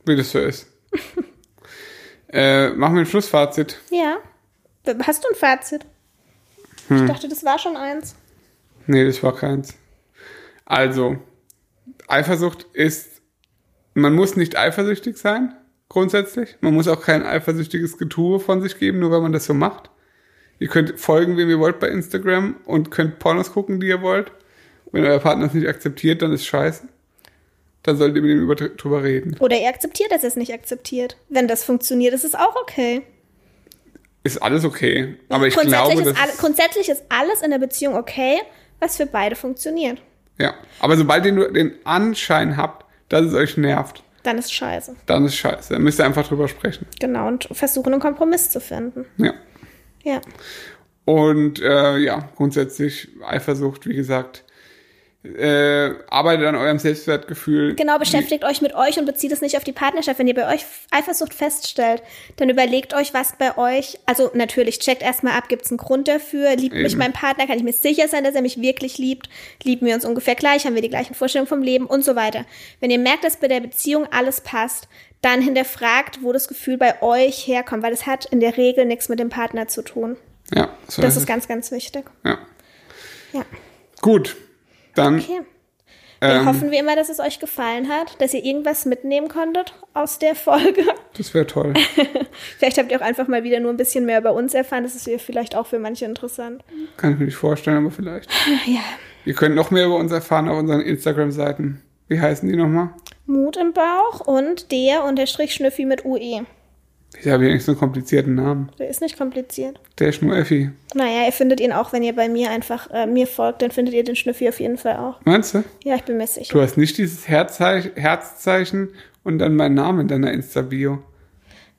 Speaker 2: Wie das so ist. äh, machen wir ein Schlussfazit.
Speaker 1: Ja. Hast du ein Fazit?
Speaker 2: Hm.
Speaker 1: Ich dachte, das war schon eins.
Speaker 2: Nee, das war keins. Also, Eifersucht ist, man muss nicht eifersüchtig sein, grundsätzlich. Man muss auch kein eifersüchtiges Getue von sich geben, nur weil man das so macht. Ihr könnt folgen, wem ihr wollt bei Instagram und könnt Pornos gucken, die ihr wollt. Wenn euer Partner es nicht akzeptiert, dann ist scheiße. Dann solltet ihr mit ihm über, drüber reden.
Speaker 1: Oder ihr akzeptiert, dass er es nicht akzeptiert. Wenn das funktioniert, ist es auch okay.
Speaker 2: Ist alles okay. Aber ich glaube,
Speaker 1: ist alle, grundsätzlich ist alles in der Beziehung okay, was für beide funktioniert.
Speaker 2: ja. Aber sobald ihr nur den Anschein habt, dass es euch nervt,
Speaker 1: Dann ist scheiße.
Speaker 2: dann ist scheiße. Dann müsst ihr einfach drüber sprechen.
Speaker 1: Genau, und versuchen, einen Kompromiss zu finden.
Speaker 2: Ja.
Speaker 1: Ja.
Speaker 2: Und äh, ja, grundsätzlich Eifersucht, wie gesagt, äh, arbeitet an eurem Selbstwertgefühl.
Speaker 1: Genau, beschäftigt euch mit euch und bezieht es nicht auf die Partnerschaft. Wenn ihr bei euch Eifersucht feststellt, dann überlegt euch, was bei euch, also natürlich, checkt erstmal ab, gibt es einen Grund dafür, liebt mich
Speaker 2: Eben.
Speaker 1: mein Partner, kann ich mir sicher sein, dass er mich wirklich liebt, lieben wir uns ungefähr gleich, haben wir die gleichen Vorstellungen vom Leben und so weiter. Wenn ihr merkt, dass bei der Beziehung alles passt, dann hinterfragt, wo das Gefühl bei euch herkommt, weil es hat in der Regel nichts mit dem Partner zu tun.
Speaker 2: Ja, so
Speaker 1: Das
Speaker 2: ist
Speaker 1: ist
Speaker 2: es.
Speaker 1: ganz, ganz wichtig.
Speaker 2: Ja.
Speaker 1: Ja.
Speaker 2: Gut. Dann
Speaker 1: Okay. Wir
Speaker 2: Ähm.
Speaker 1: hoffen wie immer, dass es euch gefallen hat, dass ihr irgendwas mitnehmen konntet aus der Folge.
Speaker 2: das wäre toll.
Speaker 1: Vielleicht habt ihr auch einfach mal wieder nur ein bisschen mehr über uns erfahren. Das ist vielleicht auch für manche interessant.
Speaker 2: Kann ich mir nicht vorstellen, aber vielleicht.
Speaker 1: Ja.
Speaker 2: Ihr könnt noch mehr über uns erfahren auf unseren Instagram-Seiten. Wie heißen die nochmal?
Speaker 1: Mut im Bauch und der unterstrich Schnüffi mit UE.
Speaker 2: Ich habe hier nicht so einen komplizierten Namen.
Speaker 1: Der ist nicht kompliziert.
Speaker 2: Der ist nur Effi.
Speaker 1: Naja, ihr findet ihn auch, wenn ihr bei mir einfach äh, mir folgt, dann findet ihr den Schnüffi auf jeden Fall auch.
Speaker 2: Meinst du?
Speaker 1: Ja, ich bin mir sicher.
Speaker 2: Du hast nicht dieses Herzzeichen, Herzzeichen und dann mein Name in deiner Insta-Bio.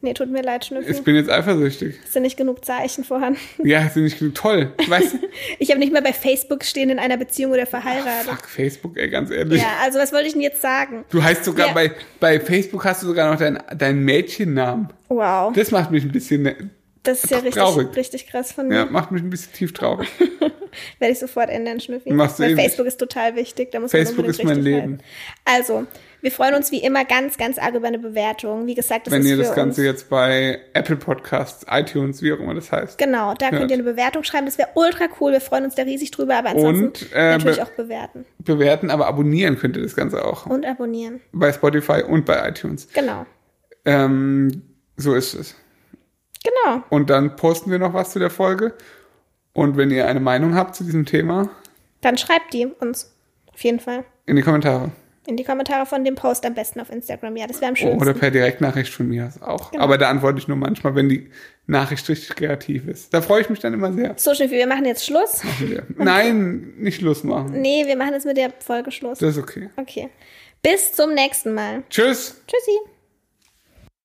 Speaker 1: Nee, tut mir leid, Schnüffi.
Speaker 2: Ich bin jetzt eifersüchtig.
Speaker 1: Es sind nicht genug Zeichen vorhanden.
Speaker 2: Ja, ist nicht genug toll. Weißt?
Speaker 1: Ich habe nicht mal bei Facebook stehen in einer Beziehung oder verheiratet.
Speaker 2: Fuck, Facebook, ey, ganz ehrlich.
Speaker 1: Ja, also was wollte ich denn jetzt sagen?
Speaker 2: Du heißt sogar
Speaker 1: Ja.
Speaker 2: bei, bei Facebook hast du sogar noch deinen deinen Mädchennamen.
Speaker 1: Wow,
Speaker 2: Das macht mich ein bisschen, ne-
Speaker 1: das ist ja richtig,
Speaker 2: traurig.
Speaker 1: richtig krass von mir.
Speaker 2: ja, macht mich ein bisschen tief traurig.
Speaker 1: Werde ich sofort ändern, Schnüffi.
Speaker 2: Machst du
Speaker 1: Weil. Facebook ist total wichtig. Da muss
Speaker 2: Facebook
Speaker 1: man
Speaker 2: ist mein Leben.
Speaker 1: halten. Also, wir freuen uns wie immer ganz, ganz arg über eine Bewertung. Wie gesagt, das
Speaker 2: Wenn
Speaker 1: ist
Speaker 2: ihr das Ganze jetzt bei Apple Podcasts, iTunes, wie auch immer das heißt.
Speaker 1: Genau, da könnt
Speaker 2: Hört.
Speaker 1: ihr eine Bewertung schreiben. Das wäre ultra cool. Wir freuen uns da riesig drüber. Aber ansonsten
Speaker 2: Und, äh,
Speaker 1: natürlich auch bewerten
Speaker 2: Bewerten, aber abonnieren könnt ihr das Ganze auch.
Speaker 1: und abonnieren.
Speaker 2: Bei Spotify und bei iTunes.
Speaker 1: Genau,
Speaker 2: Ähm, so ist es.
Speaker 1: Genau.
Speaker 2: Und dann posten wir noch was zu der Folge. Und wenn ihr eine Meinung habt zu diesem Thema,
Speaker 1: Dann schreibt die uns. Auf jeden Fall.
Speaker 2: in die Kommentare.
Speaker 1: In die Kommentare von dem Post am besten auf Instagram. Ja, das wäre am schönsten.
Speaker 2: Oder per Direktnachricht von mir auch.
Speaker 1: Genau.
Speaker 2: Aber da antworte ich nur manchmal, wenn die Nachricht richtig kreativ ist. Da freue ich mich dann immer sehr.
Speaker 1: so, Schnüffi, wir machen jetzt Schluss.
Speaker 2: Nein, nicht Schluss machen.
Speaker 1: Nee, wir machen jetzt mit der Folge Schluss.
Speaker 2: Das ist okay.
Speaker 1: Okay. Bis zum nächsten Mal.
Speaker 2: Tschüss.
Speaker 1: Tschüssi.